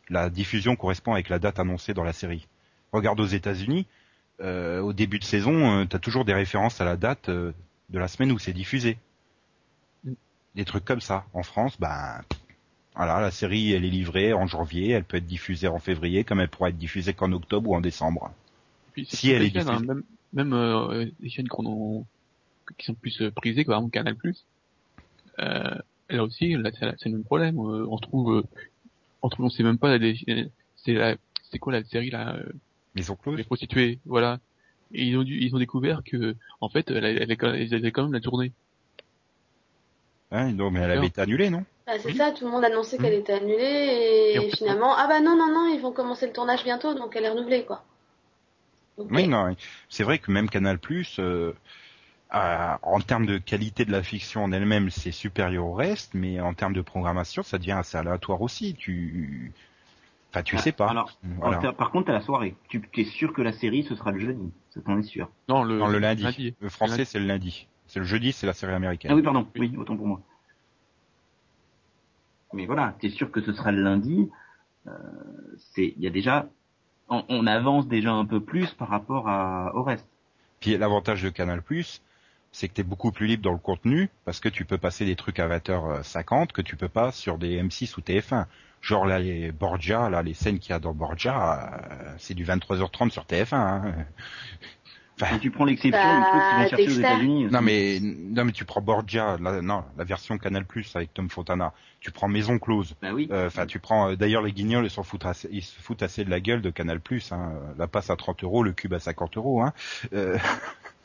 la diffusion correspond avec la date annoncée dans la série. Regarde aux États-Unis, euh, au début de saison, tu as toujours des références à la date euh, de la semaine où c'est diffusé. Mm. Des trucs comme ça. En France, ben voilà, la série elle est livrée en janvier, elle peut être diffusée en février, comme elle pourra être diffusée qu'en octobre ou en décembre. Puis Si elle est chaînes, hein, diffusée. même même euh, les chaînes qu'on en- qui sont plus euh, prisées, comme Canal+, euh, là aussi, là, c'est le même problème. Euh, on trouve, euh, on trouve, on sait même pas, c'est quoi la série là, euh, Maison close. les prostituées, voilà. Et ils ont dû, ils ont découvert que, en fait, elle, elle, quand- elle avait quand même la journée. Hein, non, mais elle avait été annulée, non? Bah, c'est Oui. ça, tout le monde annonçait qu'elle était annulée et, finalement, ah bah non, non, non, ils vont commencer le tournage bientôt, donc elle est renouvelée, quoi. Oui, non. C'est vrai que même Canal Plus, euh, à- en termes de qualité de la fiction en elle-même, c'est supérieur au reste, mais en termes de programmation, ça devient assez aléatoire aussi. Tu, enfin, tu Ah, sais pas. Alors, Voilà. alors, par contre, à la soirée, tu es sûr que la série, ce sera le jeudi. Ça t'en est sûr. Non, le, Non, le lundi. Le français, c'est le lundi. C'est le jeudi, c'est la série américaine. Ah oui, pardon. Oui, autant pour moi. Mais voilà, t'es sûr que ce sera le lundi. Euh, c'est, il y a déjà, on, on avance déjà un peu plus par rapport à, au reste. Puis l'avantage de Canal Plus, c'est que tu es beaucoup plus libre dans le contenu parce que tu peux passer des trucs à 20h50 que tu peux pas sur des M6 ou TF1. Genre là, les Borgia, là, les scènes qu'il y a dans Borgia, euh, c'est du 23h30 sur TF1. Hein. Quand tu prends l'exception Bah, du truc qu'ils vont chercher aux. États-Unis. Non aussi. mais non mais tu prends Borgia, la, non la version Canal Plus avec Tom Fontana. Tu prends Maison Close. Bah oui. Euh, Enfin tu prends. euh, D'ailleurs les Guignols ils s'en foutent assez, ils se foutent assez de la gueule de Canal Plus. Hein. La passe à 30 euros, le cube à 50 euros. Hein. Euh,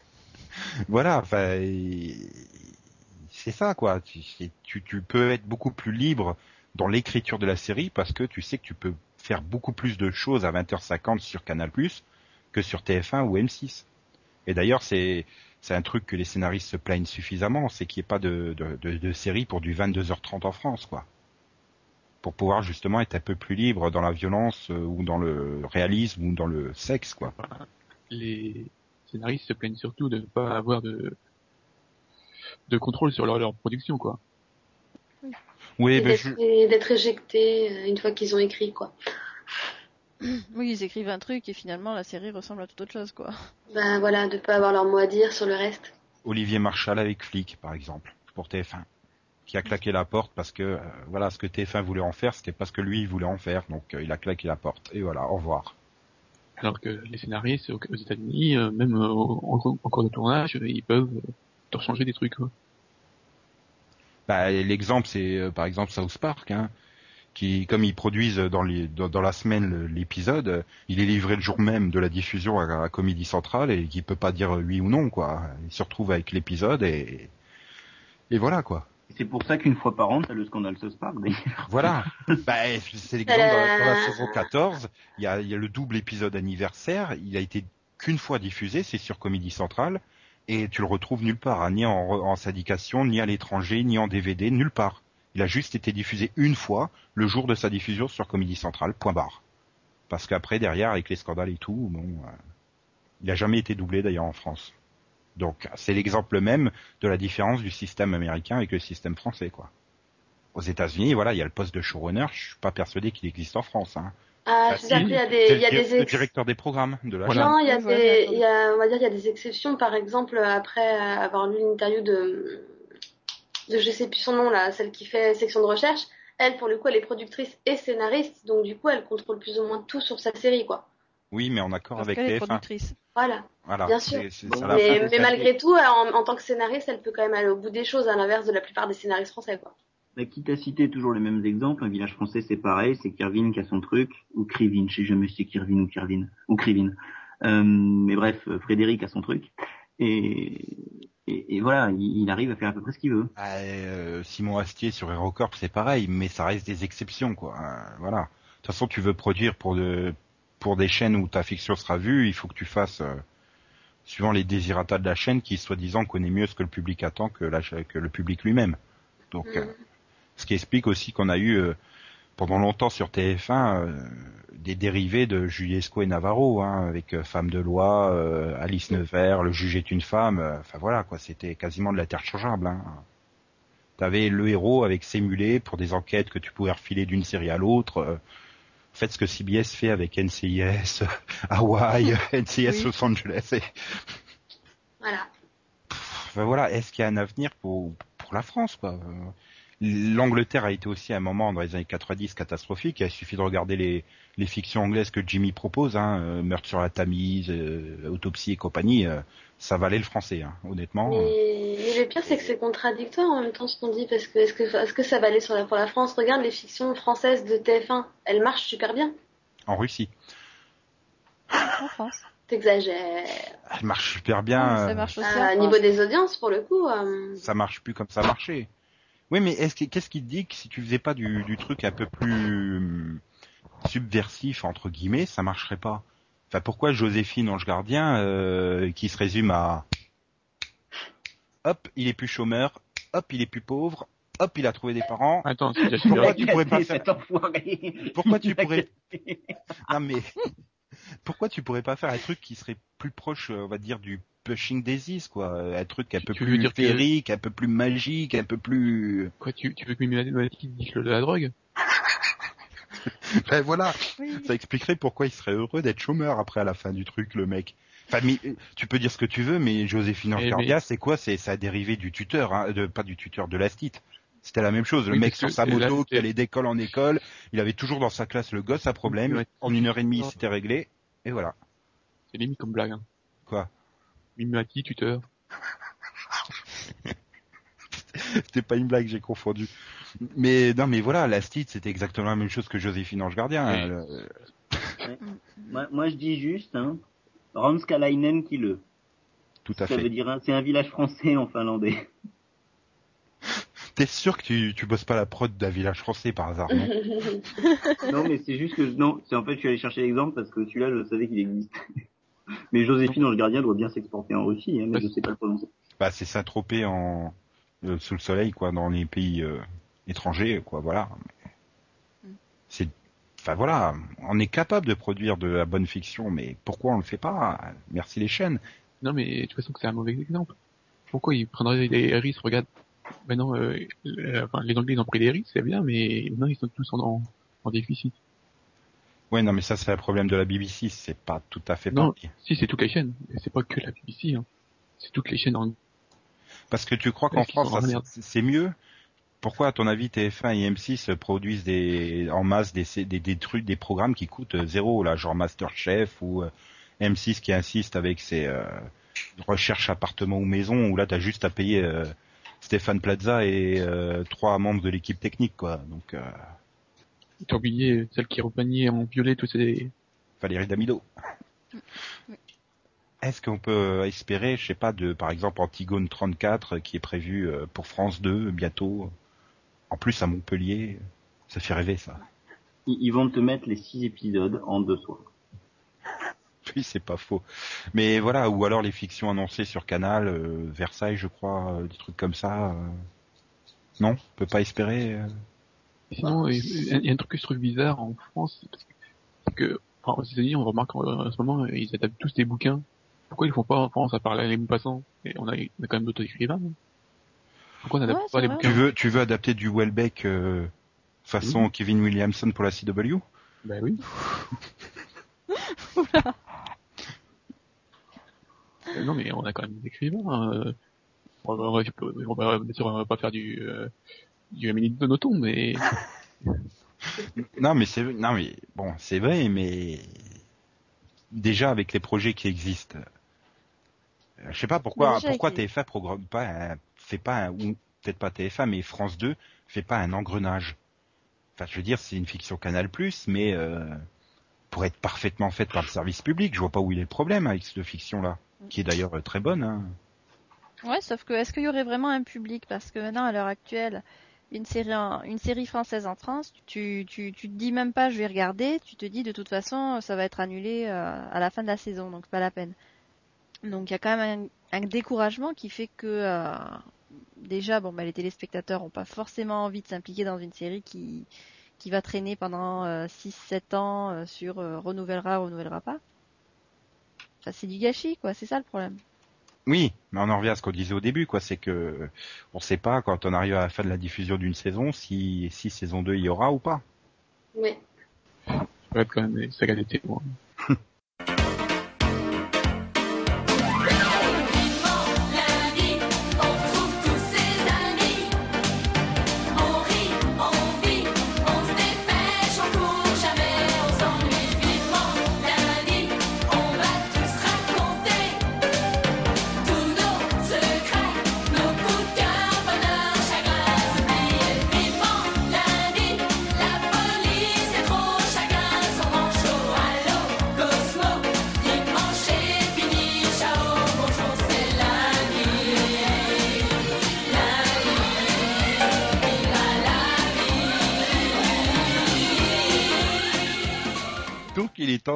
voilà. Enfin c'est ça quoi. Tu, tu tu peux être beaucoup plus libre dans l'écriture de la série parce que tu sais que tu peux faire beaucoup plus de choses à 20h50 sur Canal que sur TF1 ou M6. Et d'ailleurs, c'est c'est un truc que les scénaristes se plaignent suffisamment, c'est qu'il n'y ait pas de, de, de, de série pour du 22h30 en France, quoi. Pour pouvoir justement être un peu plus libre dans la violence euh, ou dans le réalisme ou dans le sexe, quoi. les scénaristes se plaignent surtout de ne pas avoir de de contrôle sur leur, leur production quoi. Oui, mais d'être je... et d'être éjectés euh, une fois qu'ils ont écrit, quoi. Oui, ils écrivent un truc et finalement la série ressemble à toute autre chose, quoi. Ben voilà, de pas avoir leur mot à dire sur le reste. Olivier Marchal avec Flic, par exemple, pour TF1, qui a claqué la porte parce que euh, voilà, ce que TF1 voulait en faire, c'était pas ce que lui il voulait en faire, donc euh, il a claqué la porte. Et voilà, au revoir. Alors que les scénaristes aux aux États-Unis, euh, même euh, en, cours- en cours de tournage, ils peuvent euh, changer des trucs. Quoi. Bah, L'exemple, c'est euh, par exemple South Park, hein, qui, comme ils produisent dans, les, dans, dans la semaine l'épisode, euh, il est livré le jour même de la diffusion à, à Comédie Centrale et qui peut pas dire oui ou non, quoi. Il se retrouve avec l'épisode et, et voilà, quoi. C'est pour ça qu'une fois par an, t'as le scandale South Park. d'ailleurs. Voilà. bah, c'est l'exemple dans, la- dans la saison 14. Il y a, il y a le double épisode anniversaire. Il a été qu'une fois diffusé, c'est sur Comédie Centrale. Et tu le retrouves nulle part, hein, ni en, syndication, ni à l'étranger, ni en DVD, nulle part. Il a juste été diffusé une fois, le jour de sa diffusion sur Comédie Centrale, point barre. Parce qu'après, derrière, avec les scandales et tout, bon, euh, Il a jamais été doublé d'ailleurs en France. Donc c'est l'exemple même de la différence du système américain avec le système français, quoi. Aux États-Unis, voilà, il y a le poste de showrunner. Je suis pas persuadé qu'il existe en France. Hein. Ah, Ah, je si. veux dire qu'il y a des, il y a le, des ex- des programmes de la Voilà. Non, il y a Ouais, des, d'accord. il y a, on va dire, il y a des exceptions. Par exemple, après avoir lu l'interview de, de, je sais plus son nom là, celle qui fait section de recherche, elle, pour le coup, elle est productrice et scénariste, donc du coup, elle contrôle plus ou moins tout sur sa série, quoi. Oui, mais en accord Parce avec qu'elle est TF1. productrice. Voilà. Voilà. Bien sûr. Mais, malgré tout, en, en tant que scénariste, elle peut quand même aller au bout des choses, à l'inverse de la plupart des scénaristes français, quoi. Bah, quitte à citer toujours les mêmes exemples, un village français c'est pareil, c'est Kirvin qui a son truc, ou Krivin, je sais jamais si c'est Kirvin ou Kirvin, ou Krivin. Euh, mais bref, Frédéric a son truc. Et, et, et voilà, il, il arrive à faire à peu près ce qu'il veut. Ah, euh, Simon Astier sur HeroCorp, c'est pareil, mais ça reste des exceptions, quoi. Euh, voilà. De toute façon, tu veux produire pour de, pour des chaînes où ta fiction sera vue, il faut que tu fasses, euh, suivant les désirata de la chaîne, qui soi-disant connaît mieux ce que le public attend que, la, cha- que le public lui-même. Donc, Mm. Ce qui explique aussi qu'on a eu euh, pendant longtemps sur TF1 euh, des dérivés de Juliesco et Navarro, hein, avec euh, Femme de loi, Alice Nevers, Le juge est une femme. Enfin voilà, quoi, c'était quasiment de la terre changeable. Hein. T'avais le héros avec ses mulets pour des enquêtes que tu pouvais refiler d'une série à l'autre. Faites ce que CBS fait avec NCIS, Hawaii, NCIS Oui. Los Angeles. Et, Voilà. enfin, voilà, est-ce qu'il y a un avenir pour pour la France quoi L'Angleterre a été aussi à un moment dans les années 90 catastrophique. Il suffit de regarder les les fictions anglaises que Jimmy propose, hein, euh, Meurtre sur la Tamise, euh, Autopsie et compagnie. euh, ça valait le français, hein, honnêtement. Mais, mais le pire, c'est que c'est contradictoire en même temps ce qu'on dit, parce que est-ce que, est-ce que ça va aller sur la, pour la France? Regarde les fictions françaises de TF1, elles marchent super bien. En Russie, En France. T'exagères. elle marche super bien. Ça marche aussi À niveau des audiences, pour le coup. euh, ça marche plus comme ça marchait. Oui, mais est-ce que qu'est-ce qui te dit que si tu faisais pas du, du truc un peu plus hum, subversif entre guillemets, ça marcherait pas? Enfin, pourquoi Joséphine Ange Gardien, euh, qui se résume à hop, il est plus chômeur, hop, il est plus pauvre, hop, il a trouvé des parents. Attends, Pourquoi tu pourrais pas faire- Pourquoi tu pourrais Non mais pourquoi tu pourrais pas faire un truc qui serait plus proche, euh, on va dire, du Pushing Daisies, quoi, un truc un peu Tu plus que- féerique, un peu plus magique, un peu plus. Quoi, tu, tu veux que Mimimati dise de la drogue? Ben voilà, Oui. ça expliquerait pourquoi il serait heureux d'être chômeur après à la fin du truc, le mec. Enfin, mais, euh, tu peux dire ce que tu veux, mais Joséphine Eh, Ancardia, mais- c'est quoi? C'est ça a dérivé du tuteur, hein, de, pas du tuteur, de l'astit. C'était la même chose. Le Oui, mec sur sa là, moto qui allait d'école en école, il avait toujours dans sa classe le gosse à problème. En une heure et demie, c'était réglé. Et voilà. C'est limite comme blague. Hein. Quoi? Mimimati, tuteur. C'était pas une blague, j'ai confondu. Mais non, mais voilà, l'astit, c'était exactement la même chose que Joséphine Ange Gardien. Oui. hein, le- moi, moi, je dis juste, hein, Ranskalainen qui le. Tout à Ça fait. veut dire, hein, c'est un village français en finlandais. T'es sûr que tu, tu bosses pas la prod d'un village français par hasard, non non, mais c'est juste que, non, c'est en fait, je suis allé chercher l'exemple parce que celui-là, je savais qu'il existait. Mais Joséphine Ange Gardien doit bien s'exporter en Russie, hein, mais je sais pas le prononcer. Bah, c'est Saint-Tropez en euh, sous le soleil, quoi, dans les pays euh, étrangers, quoi, voilà. C'est, enfin voilà, on est capable de produire de la bonne fiction, mais pourquoi on le fait pas? Merci les chaînes. Non, mais de toute façon, que c'est un mauvais exemple. Pourquoi ils prendraient des risques? Regarde, maintenant, euh, euh, enfin, les Anglais ils ont pris des risques, c'est bien, mais maintenant ils sont tous en, déficit. Ouais, non, mais ça c'est le problème de la BBC, c'est pas tout à fait Non. pareil. Si, c'est toutes les chaînes. C'est pas que la BBC, hein. C'est toutes les chaînes en... Parce que tu crois qu'en France, c'est mieux? Pourquoi, à ton avis, TF1 et M6 produisent des, en masse des, des, des trucs, des programmes qui coûtent euh, zéro, là, genre Masterchef ou euh, M6 qui insiste avec ses euh, recherches appartement ou maison, où là, t'as juste à payer euh, Stéphane Plaza et euh, trois membres de l'équipe technique, quoi. Donc, euh, T'as oublié celle qui repeignait en violet tous ces... Valérie Damido. Oui. Est-ce qu'on peut espérer, je sais pas, de par exemple Antigone 34 qui est prévu euh, pour France 2 bientôt, en plus à Montpellier, ça fait rêver ça. Ils, ils vont te mettre les six épisodes en deux soirs. Oui, c'est pas faux. Mais voilà, ou alors les fictions annoncées sur Canal, euh, Versailles, je crois, euh, des trucs comme ça. euh, Non, on peut pas espérer. euh. Sinon, il y, a- il y a un truc je trouve bizarre en France, parce que, c'est que enfin, aux États-Unis, on remarque en, ce moment, ils adaptent tous des bouquins. Pourquoi ils font pas en France à parler les passants Et on a, on a quand même d'autres écrivains. Pourquoi on n'adapte Ouais, pas les vrai. bouquins? Tu veux, tu veux adapter du Welbeck euh, façon Kevin Williamson pour la CW Ben oui. Euh, non mais on a quand même des écrivains. Euh... On va, on va, on va- bien sûr, on va pas faire du euh, du Amélie de Nothomb, mais Non, mais c'est non mais bon, c'est vrai, mais déjà avec les projets qui existent, euh, je sais pas pourquoi Mais déjà pourquoi TF1 programme pas un- fait pas un- ou peut-être pas TF1 mais France 2 fait pas un engrenage. Enfin, je veux dire, c'est une fiction Canal+, mais euh, pour être parfaitement faite par le service public, je vois pas où il est le problème avec cette fiction-là, qui est d'ailleurs euh, très bonne. Hein. Ouais, sauf que est-ce qu'il y aurait vraiment un public? Parce que maintenant, à l'heure actuelle, une série, en- une série française en France, tu, tu, tu te dis même pas je vais regarder, tu te dis de toute façon ça va être annulé euh, à la fin de la saison, donc pas la peine. Donc il y a quand même un, découragement qui fait que euh, déjà bon bah les téléspectateurs ont pas forcément envie de s'impliquer dans une série qui qui va traîner pendant 6-7 ans euh, sur euh, renouvellera renouvellera pas. Enfin, c'est du gâchis quoi, c'est ça le problème. Oui, mais on en revient à ce qu'on disait au début, quoi. C'est que on sait pas quand on arrive à la fin de la diffusion d'une saison si si saison 2 il y aura ou pas. Oui. ça va être quand même des sagas d'été.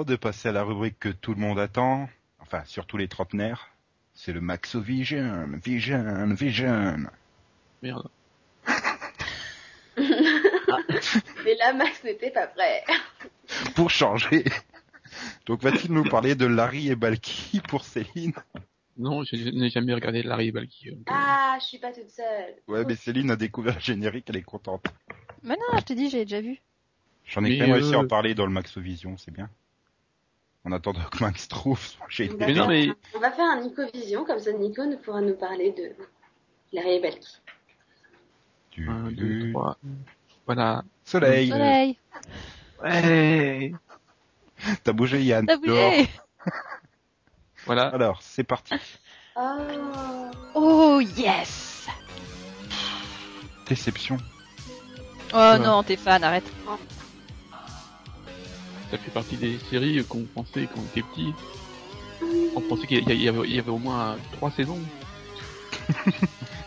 De passer à la rubrique que tout le monde attend, enfin surtout les trentenaires. C'est le Maxo Vision, Vision, Vision. Merde. Mais là, Max n'était pas prêt. Pour changer. Donc va-t-il nous parler de Larry et Balky pour Céline? Non, je n'ai jamais regardé Larry et Balky. euh, Ah, je suis pas toute seule. Ouais, mais Céline a découvert le générique, elle est contente. Mais non, je te dis, j'ai déjà vu. J'en ai Mais, quand même réussi à euh, en parler dans le Maxo Vision, c'est bien. En attendant que Max trouve. Mais non, mais- on va faire un Nico Vision, comme ça Nico ne pourra nous parler de Larry et. Du- un, deux, du- trois. Voilà. Soleil. Soleil, Ouais. T'as bougé Yann. t'as Dehors. bougé Voilà. Alors, c'est parti. Oh. Oh yes Déception. Oh non, t'es fan, arrête. Ça fait partie des séries qu'on pensait quand on était petit. On pensait qu'il y, avait au moins trois saisons.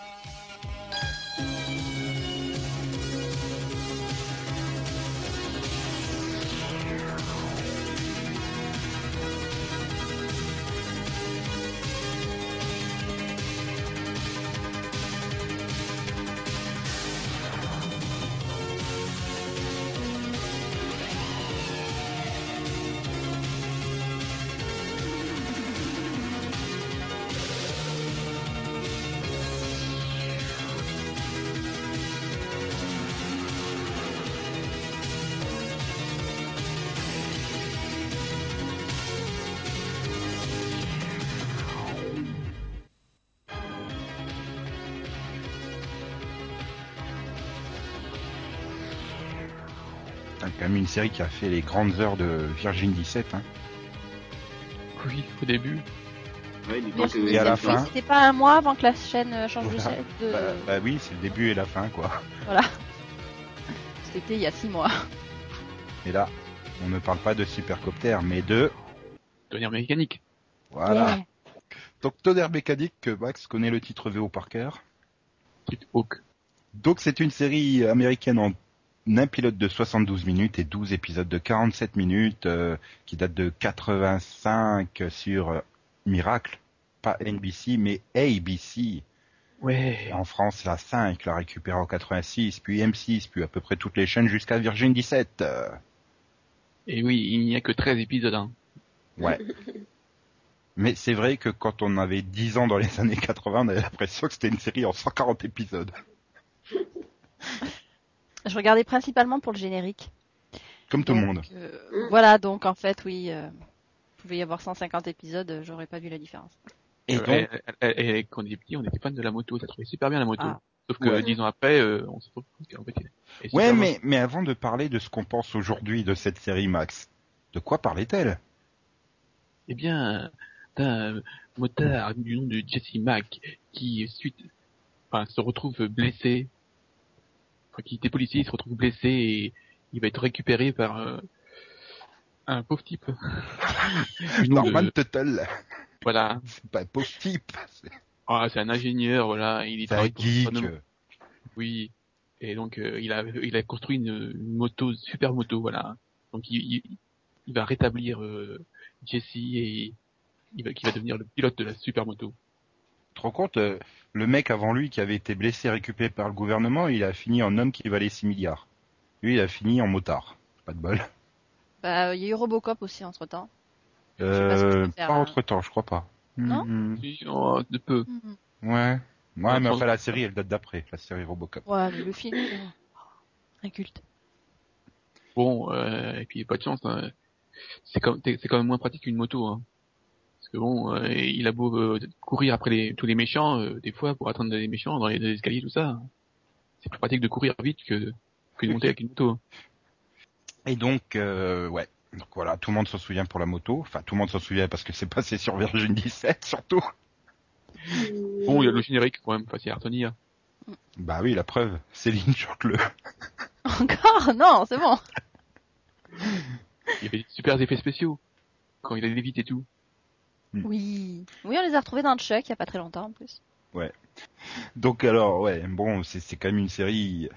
série qui a fait les grandes heures de Virgin 17. Hein. Oui, au début. Ouais, que Et à la fin C'était pas un mois avant que la chaîne euh, change de Voilà. chaîne. De... bah, bah oui, c'est le début et la fin, quoi. C'était il y a six mois. Et là, on ne parle pas de supercopter, mais de... Devenir mécanique. Voilà. Donc, Tonnerre mécanique, que Max connaît le titre VO par cœur. Hawk. Donc, c'est une série américaine en un pilote de 72 minutes et 12 épisodes de 47 minutes, euh, qui date de 85 sur euh, Miracle. Pas NBC, mais ABC. Ouais. En France, la 5 l'a récupéré en 86, puis M6, puis à peu près toutes les chaînes jusqu'à Virgin 17. Euh, Et oui, il n'y a que 13 épisodes. Hein. ouais. Mais c'est vrai que quand on avait 10 ans dans les années 80, on avait l'impression que c'était une série en 140 épisodes. Je regardais principalement pour le générique. Comme tout le monde. euh, voilà, donc en fait, oui, euh, il pouvait y avoir 150 épisodes, euh, j'aurais pas vu la différence. Et donc, et- et- et quand on était petit, on était fan de la moto, ça trouvait super bien la moto. Ah. Sauf que Ouais. dix ans après, euh, on s'est retrouvé qu'en fait, est ouais, mais, mais avant de parler de ce qu'on pense aujourd'hui de cette série Max, de quoi parlait-elle? Eh bien, d'un motard du nom de Jesse Mack qui suite, enfin, se retrouve blessé, enfin, qui était policier, il se retrouve blessé et il va être récupéré par euh, un pauvre type. Norman Tuttle. Voilà, C'est pas un pauvre type. Ah, c'est un ingénieur, voilà, il c'est un geek. Oui. Et donc euh, il a il a construit une, une moto, super moto, voilà. Donc il, il, il va rétablir euh, Jesse et il va, qui va devenir le pilote de la super moto. Tu te rends compte, euh, le mec avant lui qui avait été blessé et récupéré par le gouvernement, il a fini en homme qui valait 6 milliards. Lui, il a fini en motard. Pas de bol. Bah, il y a eu Robocop aussi entre temps. pas Euh, pas un- entre temps, je crois pas. Non Mhm. Si, oh, de peu. Mhm. Ouais. Ouais, mais enfin, la série, elle date d'après, la série Robocop. Ouais, mais le film, euh, un culte. Bon, euh, et puis pas de chance, hein. c'est quand, c'est quand même moins pratique qu'une moto. Hein. Parce que bon, euh, il a beau euh, courir après les, tous les méchants, euh, des fois pour atteindre les méchants dans les, les escaliers, tout ça, c'est plus pratique de courir vite que, que de monter avec une moto. Et donc, euh, ouais. Donc voilà, tout le monde s'en souvient pour la moto. Enfin, tout le monde s'en souvient parce que c'est passé sur Virgin 17, surtout. Bon, il y a le générique quand même, facile à retenir. Bah oui, la preuve. Céline chante-le. Encore? Non, c'est bon. Il y avait des super effets spéciaux quand il allait vite et tout. Oui. Oui, on les a retrouvés dans le Chuck il y a pas très longtemps en plus. Donc alors, ouais, bon, c'est quand même une série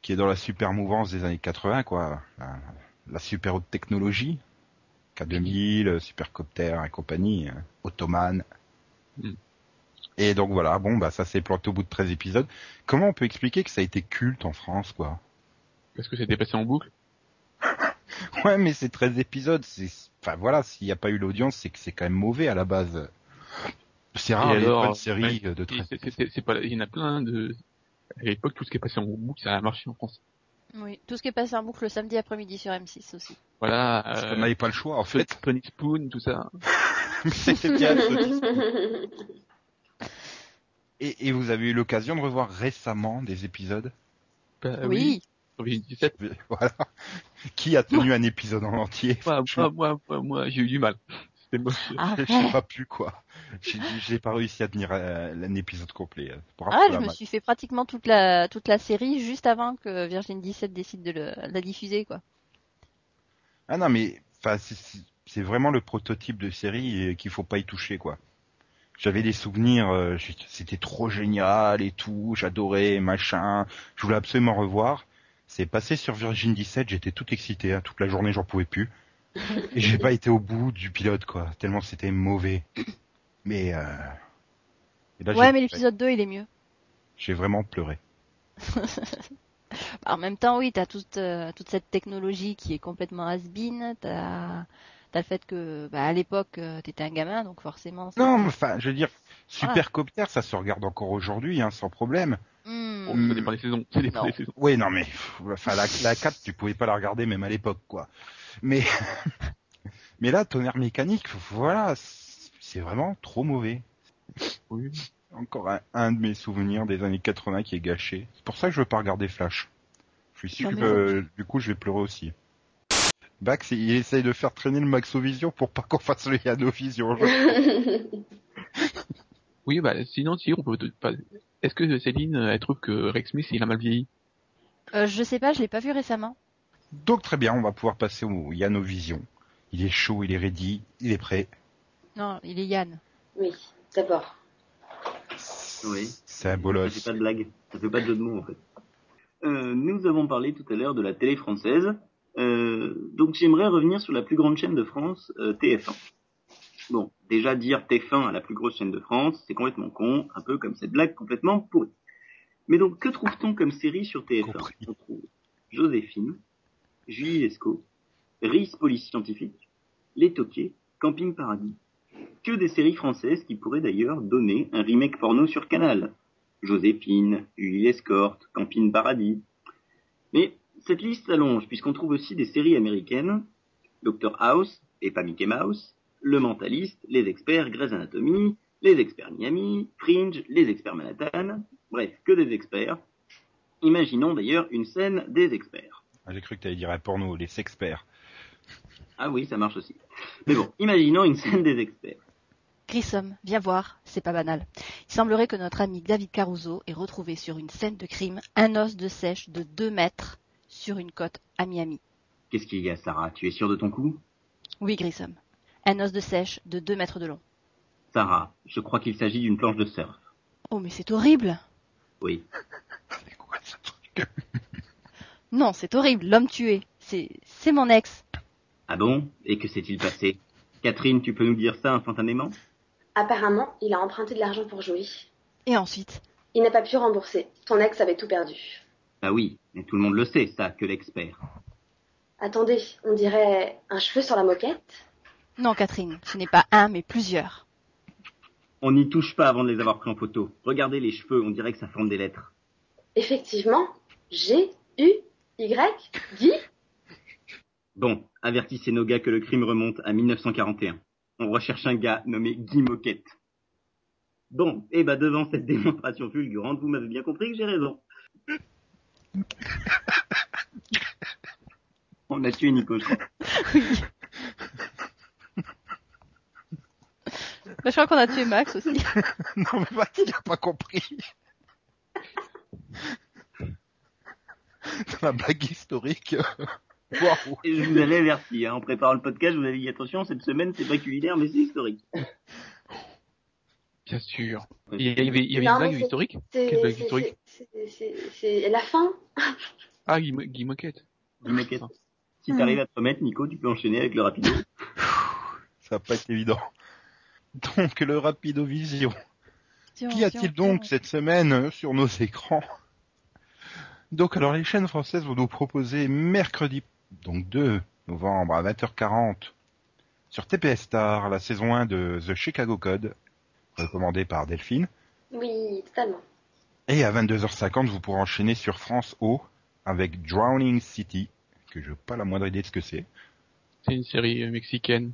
qui est dans la super mouvance des années 80, quoi. La, la super haute technologie. K2000, Supercopter et compagnie, euh, Ottoman. Mm. Et donc voilà, bon, bah ça s'est planté au bout de 13 épisodes. Comment on peut expliquer que ça a été culte en France, quoi? Parce que c'était passé en boucle? Ouais, mais c'est 13 épisodes, c'est... Enfin voilà, s'il n'y a pas eu l'audience, c'est que c'est quand même mauvais à la base. C'est rare, Et les alors, bonnes séries ouais, de Et 13 c'est- c'est- c'est- c'est pas, il y en a plein de, à l'époque, tout ce qui est passé en boucle, ça a marché en France. Oui. Tout ce qui est passé en boucle le samedi après-midi sur M6 aussi. Voilà, Parce qu'on euh, n'avait pas le choix, en fait. Tony Spoon, tout ça. C'était bien, Et, et vous avez eu l'occasion de revoir récemment des épisodes? Bah, oui. Sur Virgin 17. Voilà. Qui a tenu un épisode en entier Moi, moi, moi, moi, moi, j'ai eu du mal. Sais Arrête. pas plus quoi. J'ai j'ai pas réussi à tenir euh, un épisode complet. euh, pour Ah, je me suis fait pratiquement toute la toute la série juste avant que Virgin 17 décide de, le, de la diffuser quoi. Ah non mais, enfin, c'est- vraiment le prototype de série euh, qu'il faut pas y toucher quoi. J'avais des souvenirs, euh, j'ai- c'était trop génial et tout, j'adorais machin, je voulais absolument revoir. C'est passé sur Virgin 17, j'étais tout excité, hein, toute la journée j'en pouvais plus. Et j'ai pas été au bout du pilote quoi, tellement c'était mauvais. Mais euh... et là, Ouais, mais l'épisode 2 il est mieux. J'ai vraiment pleuré. En même temps, oui, t'as toute euh, toute cette technologie qui est complètement has-been. T'as t'as le fait que bah, à l'époque euh, t'étais un gamin, donc forcément. Non, mais enfin, je veux dire, Supercopter, ça se regarde encore aujourd'hui, hein, sans problème. Bon, ça dépend des saisons. Ça dépend Non. des saisons. Oui, non, mais enfin la, la 4, tu pouvais pas la regarder même à l'époque, quoi. Mais mais là, tonnerre mécanique, voilà, c'est vraiment trop mauvais. Oui. Encore un, un de mes souvenirs des années 80 qui est gâché. C'est pour ça que je veux pas regarder Flash. Je suis sûr que du coup, je vais pleurer aussi. Bax, il essaye de faire traîner le Maxovision pour pas qu'on fasse le Yanovision. Oui, bah, sinon, si, on peut, pas- est-ce que Céline, elle trouve que Rex Smith, il a mal vieilli? Euh, je sais pas, je l'ai pas vu récemment. Donc très bien, on va pouvoir passer au Yanovision. Il est chaud, il est ready, il est prêt. Non, il est Yann. Oui, d'abord. Oui. C'est un Ça bolos. fait pas de blague. Ça fait pas de jeu de mots, en fait. Euh, nous avons parlé tout à l'heure de la télé française. Euh, donc j'aimerais revenir sur la plus grande chaîne de France, euh, TF1. Bon, déjà dire TF1 à la plus grosse chaîne de France, c'est complètement con, un peu comme cette blague complètement pourrie. Mais donc, que trouve-t-on comme série sur TF1 Compris. On trouve Joséphine, Julie Lescaut, Rice Police Scientifique, Les Toquets, Camping Paradis, Que des séries françaises qui pourraient d'ailleurs donner un remake porno sur Canal. Joséphine, Julie Lescorte, Campine Paradis. Mais cette liste s'allonge puisqu'on trouve aussi des séries américaines, Dr House et pas Mickey Mouse, Le Mentaliste, Les Experts, Grey's Anatomy, Les Experts Miami, Fringe, Les Experts Manhattan, bref, que des experts. Imaginons d'ailleurs une scène des experts. Ah, J'ai cru que tu allais dire un porno, les sexperts. Ah oui, ça marche aussi. Mais bon, imaginons une scène des experts. Grissom, viens voir, c'est pas banal. Il semblerait que notre ami David Caruso ait retrouvé sur une scène de crime un os de sèche de 2 mètres sur une côte à Miami. Qu'est-ce qu'il y a, Sarah? Tu es sûre de ton coup? Oui, Grissom. Un os de sèche de 2 mètres de long. Sarah, je crois qu'il s'agit d'une planche de surf. Oh, mais c'est horrible Oui. C'est quoi ce truc? Non, c'est horrible, l'homme tué. C'est, c'est mon ex. Ah bon? Et que s'est-il passé? Catherine, tu peux nous dire ça instantanément? Apparemment, il a emprunté de l'argent pour jouer. Et ensuite? Il n'a pas pu rembourser. Ton ex avait tout perdu. Bah oui, mais tout le monde le sait, ça, que l'expert. Attendez, on dirait un cheveu sur la moquette? Non, Catherine, ce n'est pas un, mais plusieurs. On n'y touche pas avant de les avoir pris en photo. Regardez les cheveux, on dirait que ça forme des lettres. Effectivement, G, U, Y, Guy Bon, avertissez nos gars que le crime remonte à 1941. On recherche un gars nommé Guy Moquette. Bon, et bah devant cette démonstration fulgurante, vous m'avez bien compris que j'ai raison. On a tué Nico, je crois. Oui. Bah, je crois qu'on a tué Max aussi. Non mais bah, il a pas compris. Dans la blague historique. Et je vous avais averti, hein, en préparant le podcast, je vous avais dit attention, cette semaine c'est pas culinaire mais c'est historique. Bien sûr. Il y avait, il y avait Non, une blague mais historique C'est Quelle blague historique la fin Ah, Guy, Mo- Guy Moquette. Guy Moquette. Si t'arrives à te remettre, Nico, tu peux enchaîner avec le rapide. Ça va pas être évident. Donc le Rapido Vision. Tiens, Qu'y a-t-il donc cette semaine sur nos écrans? Donc alors les chaînes françaises vont nous proposer mercredi, donc 2 novembre à 20h40 sur TPS Star la saison 1 de The Chicago Code, recommandée par Delphine. Oui, totalement. Et à 22h50 vous pourrez enchaîner sur France O avec Drowning City, que je n'ai pas la moindre idée de ce que c'est. C'est une série mexicaine.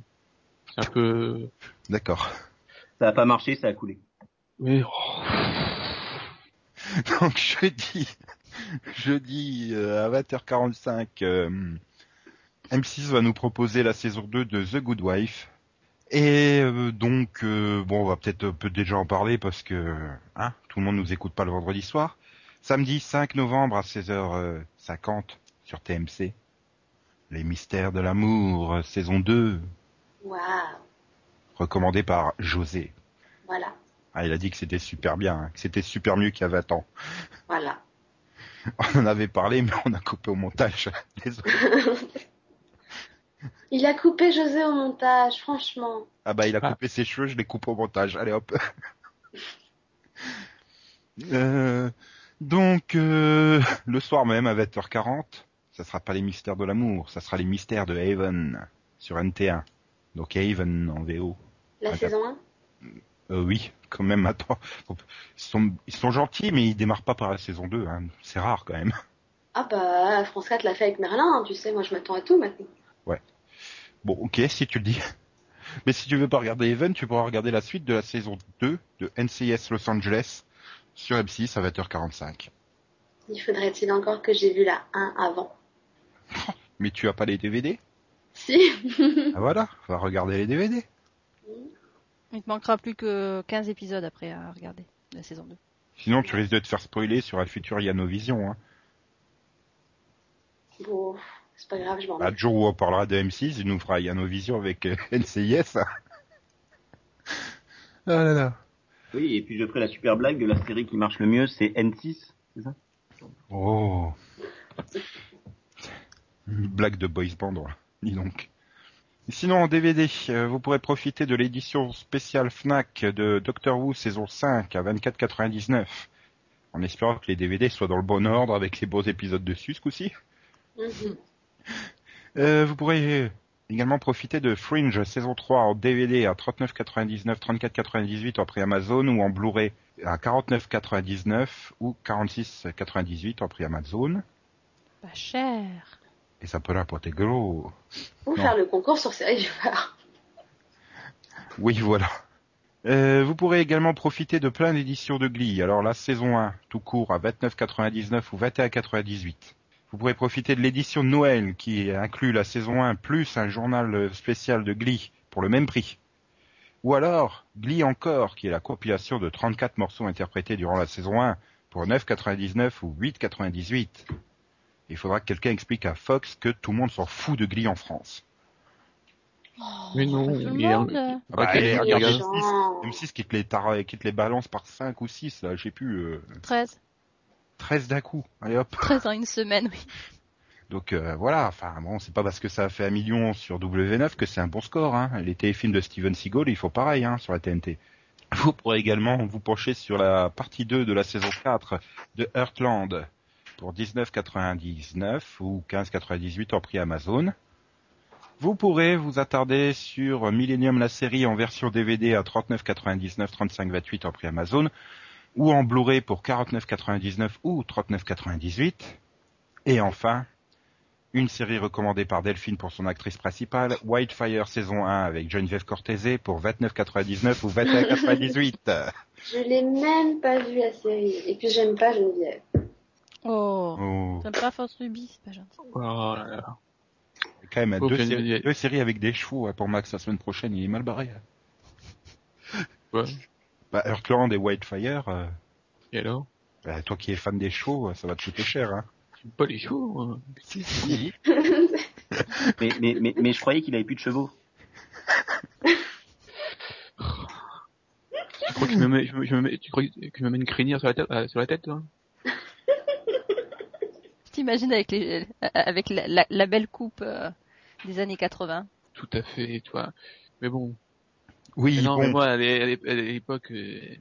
C'est un peu... D'accord. Ça a pas marché, ça a coulé. Oui, oh. Donc jeudi, jeudi euh, à 20h45, euh, M6 va nous proposer la saison 2 de The Good Wife. Et euh, donc, euh, bon, on va peut-être un peu déjà en parler parce que hein, tout le monde nous écoute pas le vendredi soir. Samedi 5 novembre à 16h50 sur TMC. Les mystères de l'amour, saison 2, Waouh, recommandé par José. voilà, Ah, il a dit que c'était super bien, hein, que c'était super mieux qu'il y a 20 ans. voilà. On en avait parlé, mais on a coupé au montage. Désolé. Il a coupé José au montage, franchement. Ah bah il a Ah. coupé ses cheveux, je les coupe au montage. Allez hop. Euh, donc euh, le soir même à 20h40, ça sera pas les mystères de l'amour, ça sera les mystères de Haven sur NT1. Donc Haven en VO. La Ah, saison 1 Euh, oui, quand même. Attends, ils sont, ils sont gentils, mais ils démarrent pas par la saison 2. Hein. C'est rare quand même. Ah bah, France 4 l'a fait avec Merlin, hein, tu sais, moi je m'attends à tout maintenant. Bon, ok, si tu le dis. Mais si tu veux pas regarder Haven, tu pourras regarder la suite de la saison 2 de NCIS Los Angeles sur M6 à 20h45. Il faudrait-il encore que j'ai vu la 1 avant? Mais tu as pas les DVD Si Ah voilà, va regarder les DVD. Il te manquera plus que 15 épisodes après à regarder de la saison 2. Sinon, tu risques de te faire spoiler sur un futur Yanovision. Hein. Bon, c'est pas grave, je m'en Bah, vais. jour où on parlera de M6, il nous fera Yanovision avec euh, NCIS. ah là là. Oui, et puis je ferai la super blague de la série qui marche le mieux, c'est N6, c'est ça? Oh. Une blague de boys band, voilà. Dis donc. Sinon, en DVD, euh, vous pourrez profiter de l'édition spéciale Fnac de Doctor Who saison 5 à 24,99. En espérant que les DVD soient dans le bon ordre avec les beaux épisodes dessus ce coup-ci. Mhm. Euh, vous pourrez également profiter de Fringe saison 3 en DVD à 39,99, 34,98 en prix Amazon ou en Blu-ray à 49,99 ou 46,98 en prix Amazon. Pas cher. Et ça peut rapporter gros. Ou Non. faire le concours sur série viewer. Oui, voilà. Euh, vous pourrez également profiter de plein d'éditions de Glee. Alors la saison 1, tout court, à 29,99 ou 21,98. Vous pourrez profiter de l'édition de Noël qui inclut la saison 1 plus un journal spécial de Glee pour le même prix. Ou alors Glee encore, qui est la compilation de 34 morceaux interprétés durant la saison 1 pour 9,99 ou 8,98. Il faudra que quelqu'un explique à Fox que tout le monde s'en fout de Glee en France. Mais non, il y a- monde. Ah Bah, regarde, regarde- Méchant. M6 qui te les, tar- qui te les balance par 5 ou 6, là, je sais plus, euh, 13. 13 d'un coup. Allez hop. 13 en une semaine, oui. Donc euh, voilà, enfin bon, c'est pas parce que ça a fait un million sur W9 que c'est un bon score. Hein. Les téléfilms de Steven Seagal, il faut pareil hein, sur la TNT. Vous pourrez également vous pencher sur la partie 2 de la saison 4 de Heartland pour 19,99 ou 15,98 en prix Amazon. Vous pourrez vous attarder sur Millennium la série en version DVD à 39,99, 35,28 en prix Amazon ou en Blu-ray pour 49,99 ou 39,98. Et enfin, une série recommandée par Delphine pour son actrice principale, Whitefire saison 1 avec Geneviève Cortese pour 29,99 ou 21,98. Je l'ai même pas vu la série. Et puis j'aime pas Geneviève. Oh. Oh, T'aimes pas Force Ruby, c'est pas gentil. Oh là là. quand même Oh, deux, séries, deux séries avec des chevaux hein, pour Max la semaine prochaine, il est mal barré. hein. Ouais. Bah, Heartland et Whitefire, euh, Et alors? bah, toi qui es fan des chevaux, ça va te coûter cher. Hein. Pas les chevaux. moi. Mais, mais, mais, mais je croyais qu'il avait plus de chevaux. Tu crois que je me mets, je me, je me mets, tu crois que je me mets une crinière sur la tête, euh, sur la tête, toi? T'imagines avec les, avec la, la- la belle coupe euh, des années 80. Tout à fait, toi. Mais bon. Oui, Mais non, bon, mais moi, à l'é- à l'é- à l'époque, euh,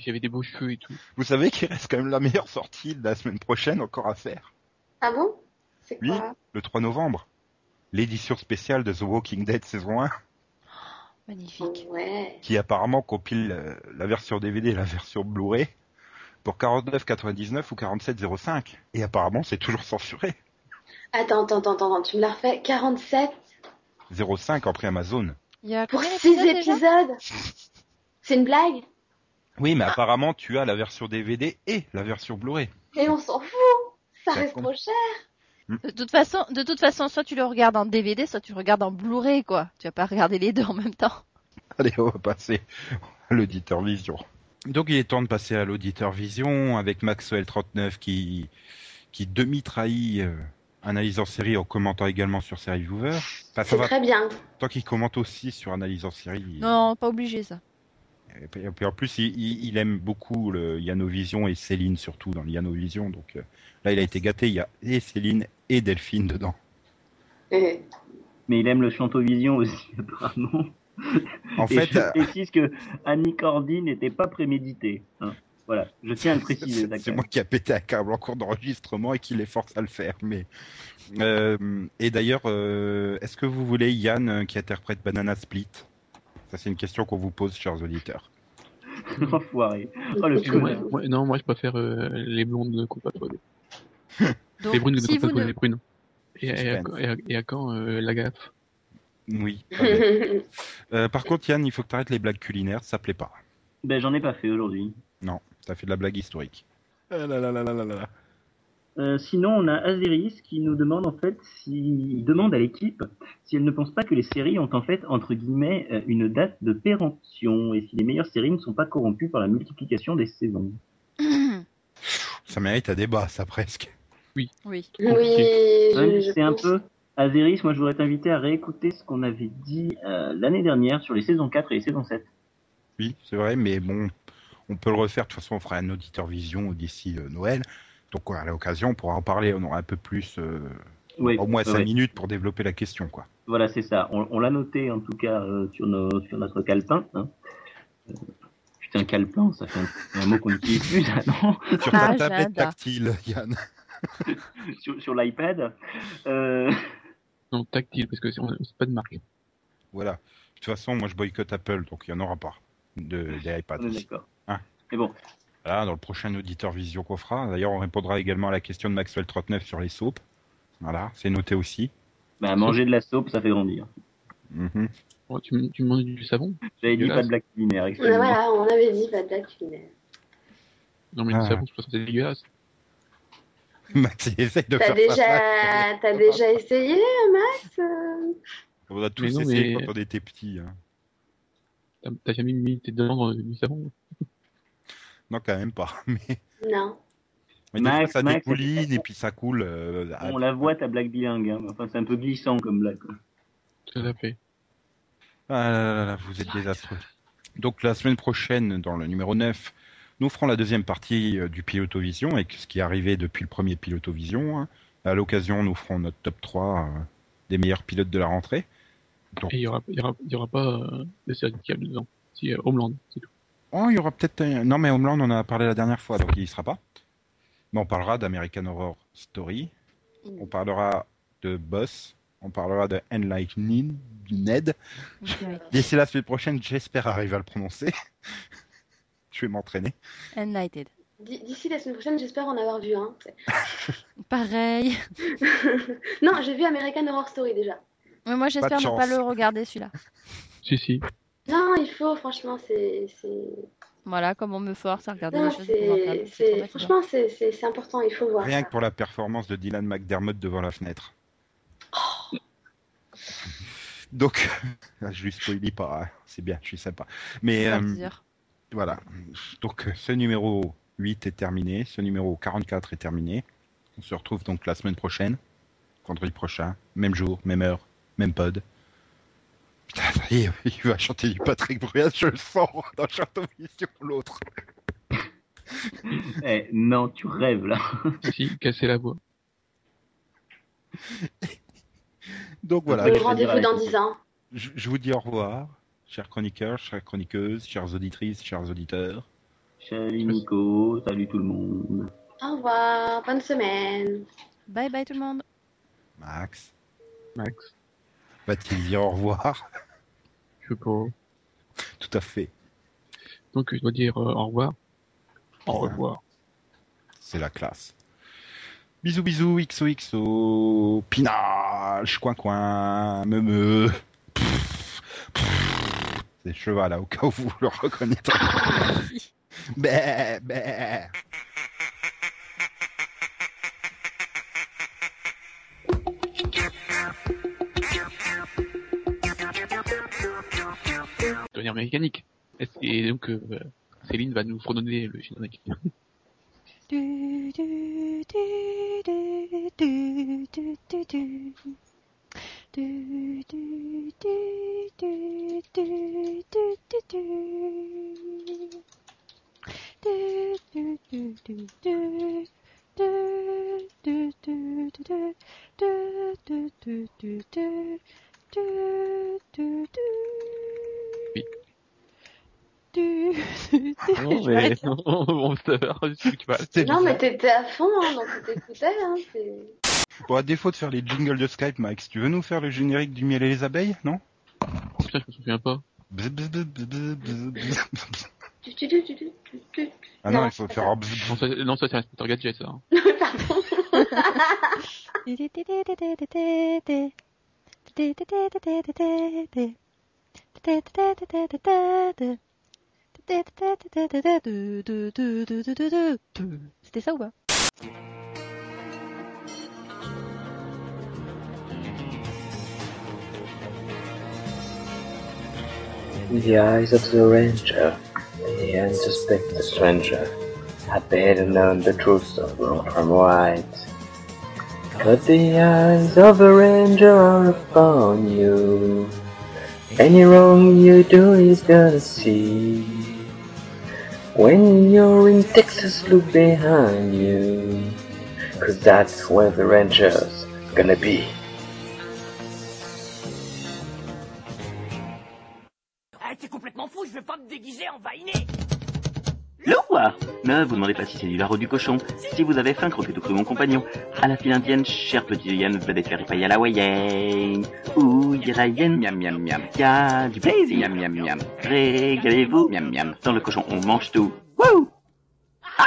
j'avais des beaux cheveux et tout. vous savez qu'il reste quand même la meilleure sortie de la semaine prochaine encore à faire. Ah bon? C'est Oui. quoi? Le 3 novembre. L'édition spéciale de The Walking Dead saison 1. Magnifique. Ouais. qui apparemment compile euh, la version DVD et la version Blu-ray pour 49,99 ou 47,05. Et apparemment, c'est toujours censuré. Attends, attends, attends, attends, tu me l'as refait 47 0,5 en prix Amazon. Il y a pour combien 6 d'épisodes déjà? épisodes? C'est une blague? Oui, mais apparemment, tu as la version DVD et la version Blu-ray. Et on s'en fout Ça Ça reste compte. trop cher De toute façon, de toute façon, soit tu le regardes en DVD, soit tu le regardes en Blu-ray, quoi. Tu vas pas regarder les deux en même temps. Allez, on va passer à l'auditeur Vision. Donc, il est temps de passer à l'auditeur Vision avec Maxwell39 qui, qui demi-trahit euh, Analyse en série en commentant également sur Série Viewer. Enfin, ça C'est très bien. tant qu'il commente aussi sur Analyse en série. Non, pas obligé ça. Et puis, et puis en plus, il, il- il aime beaucoup le Yanovision et Céline surtout dans le Yanovision. Donc euh, là, il a été gâté. Il y a et Céline et Delphine dedans. Euh, Mais il aime le Chantovision aussi, apparemment. En Et fait, je euh, précise que Annie Cordy n'était pas prémédité. hein. Voilà, je tiens à le préciser. c'est moi qui a pété un câble en cours d'enregistrement et qui les force à le faire. Mais euh, et d'ailleurs, euh, est-ce que vous voulez Yann euh, qui interprète Banana Split? Ça, c'est une question qu'on vous pose, chers auditeurs. Enfoiré. Oh, le Moi, non, moi je préfère euh, les blondes qu'on pas Les brunes si ne... les brunes. Et, et, à, et à- et à quand euh, la gaffe? Oui. Euh, par contre, Yann, il faut que tu arrêtes les blagues culinaires. Ça plaît pas. Ben, j'en ai pas fait aujourd'hui. Non, t'as fait de la blague historique. Ah là là là là là là. Euh, sinon, on a Azeris qui nous demande en fait s'il demande à l'équipe si elle ne pense pas que les séries ont en fait entre guillemets euh, une date de péremption et si les meilleures séries ne sont pas corrompues par la multiplication des saisons. Ça mérite un débat, ça presque. oui. Oui, je c'est un peu Azeris, moi je voudrais t'inviter à réécouter ce qu'on avait dit euh, l'année dernière sur les saisons 4 et les saisons 7. Oui, c'est vrai, mais bon, on peut le refaire. De toute façon, on fera un auditeur vision d'ici euh, Noël. Donc, à l'occasion, on pourra en parler. On aura un peu plus, euh, Oui, au moins 5 ouais. minutes pour développer la question, quoi. Voilà, c'est ça. On, on l'a noté en tout cas euh, sur, nos, sur notre calepin. Hein. Euh, putain, calepin, ça fait un, un mot qu'on n'utilise plus, ça, non? Sur ta Agenda. tablette tactile, Yann. sur, sur l'iPad. Euh, Non, tactile, parce que c'est pas de marque. Voilà. De toute façon, moi je boycotte Apple, donc il n'y en aura pas de, des iPads. D'accord. Hein. Mais bon, Voilà, dans le prochain auditeur vision qu'on fera. D'ailleurs, on répondra également à la question de Maxwell 39 sur les soaps. Voilà, c'est noté aussi. bah, manger de la soupe, ça fait grandir. Mhm. Oh, tu, demandes du savon? J'avais dit pas de blague culinaire, voilà, on avait dit pas de blague culinaire. Non, mais Ah. du savon, je pense que c'est dégueulasse. Max, il essaye de T'as faire déjà, ça. t'as déjà essayé, Max euh On a tous non, essayé mais- quand on était petits. hein. T'as jamais mis tes dents dans du savon Non, quand même pas. Mais, Non. mais Max, fois, ça Max, dégouline et puis ça coule. euh, à- On la voit ta blague bilingue, hein. enfin c'est un peu glissant comme blague. quoi. Tout à fait. Ah là là là, vous êtes désastreux. Donc la semaine prochaine, dans le numéro 9, nous ferons la deuxième partie euh, du Pilotovision avec ce qui est arrivé depuis le premier Pilotovision. hein. À l'occasion, nous ferons notre top 3 euh, des meilleurs pilotes de la rentrée. Donc, Et il y aura, il y aura, il y aura pas euh, de série de câbles dedans. Si, euh, Homeland, c'est tout. oh, il y aura peut-être... un- Non, mais Homeland, on en a parlé la dernière fois, donc il y sera pas. Mais on parlera d'American Horror Story. On parlera de Boss. On parlera de Enlightening, Ned. D'ici la semaine prochaine, j'espère arriver à le prononcer. Je vais m'entraîner. Enlighted. D'ici la semaine prochaine, j'espère en avoir vu un. Pareil. non, j'ai vu American Horror Story déjà. Mais moi, j'espère ne pas le regarder celui-là. Si, si. Non, il faut, franchement, c'est. Voilà, comme on me force à regarder Non, les choses. Franchement, c'est- important, il faut voir. Rien ça. que pour la performance de Dylan McDermott devant la fenêtre. Donc, je lui spoilie pas, hein. c'est bien, je suis sympa. Mais C'est un euh. Voilà, donc ce numéro 8 est terminé, ce numéro 44 est terminé. On se retrouve donc la semaine prochaine, vendredi prochain, même jour, même heure, même pod. Putain, ça y est, il va chanter du Patrick Bruel, je le sens dans Château Mission, l'autre. Eh, non, tu rêves là. si, casser la voix. Donc voilà, rendez-vous dans 10 ans. je, je vous dis au revoir, chers chroniqueurs, chères chroniqueuses, chères auditrices, chers auditeurs. Salut Nico, salut tout le monde. Au revoir, bonne semaine. Bye bye tout le monde. Max, Max. va-t-il dire au revoir Je sais pas. Tout à fait, Donc, je dois dire euh, au revoir. Au revoir. c'est la classe. Bisous bisous, XOXO, pinache, coin coin, me me. C'est cheval, là, au cas où vous le reconnaîtrez. Bé, bé. De manière mécanique. Et donc, euh, Céline va nous fredonner le générique. Du, du, du, du, du, du. Oui. Non, mais on, on Non, mais t'étais à fond, hein, donc t'écoutais. Hein, Bon, à défaut de faire les jingles de Skype, Max, tu veux nous faire le générique du miel et les abeilles, non? Oh putain, je me souviens pas. Ah non, Non, il faut faire bzz, Non, ça, non, ça c'est Gadget, ça. hein. Pardon. C'était ça ou pas? In the eyes of the ranger, the unsuspected stranger had better known the truth of wrong from right. But the eyes of the ranger are upon you. Any wrong you do is gonna see. When you're in Texas, look behind you. Cause that's where the ranger's gonna be. Roi Ne vous demandez pas si c'est du lard ou du cochon. Si vous avez faim, croquez tout cru mon compagnon. À la file indienne, cher petit Yann, vedette faire à la Hawaïenne. Ouh, y'a miam miam miam. Y'a du plaisir, miam miam miam. Régalez-vous, miam miam. Dans le cochon, on mange tout. Wouh Ah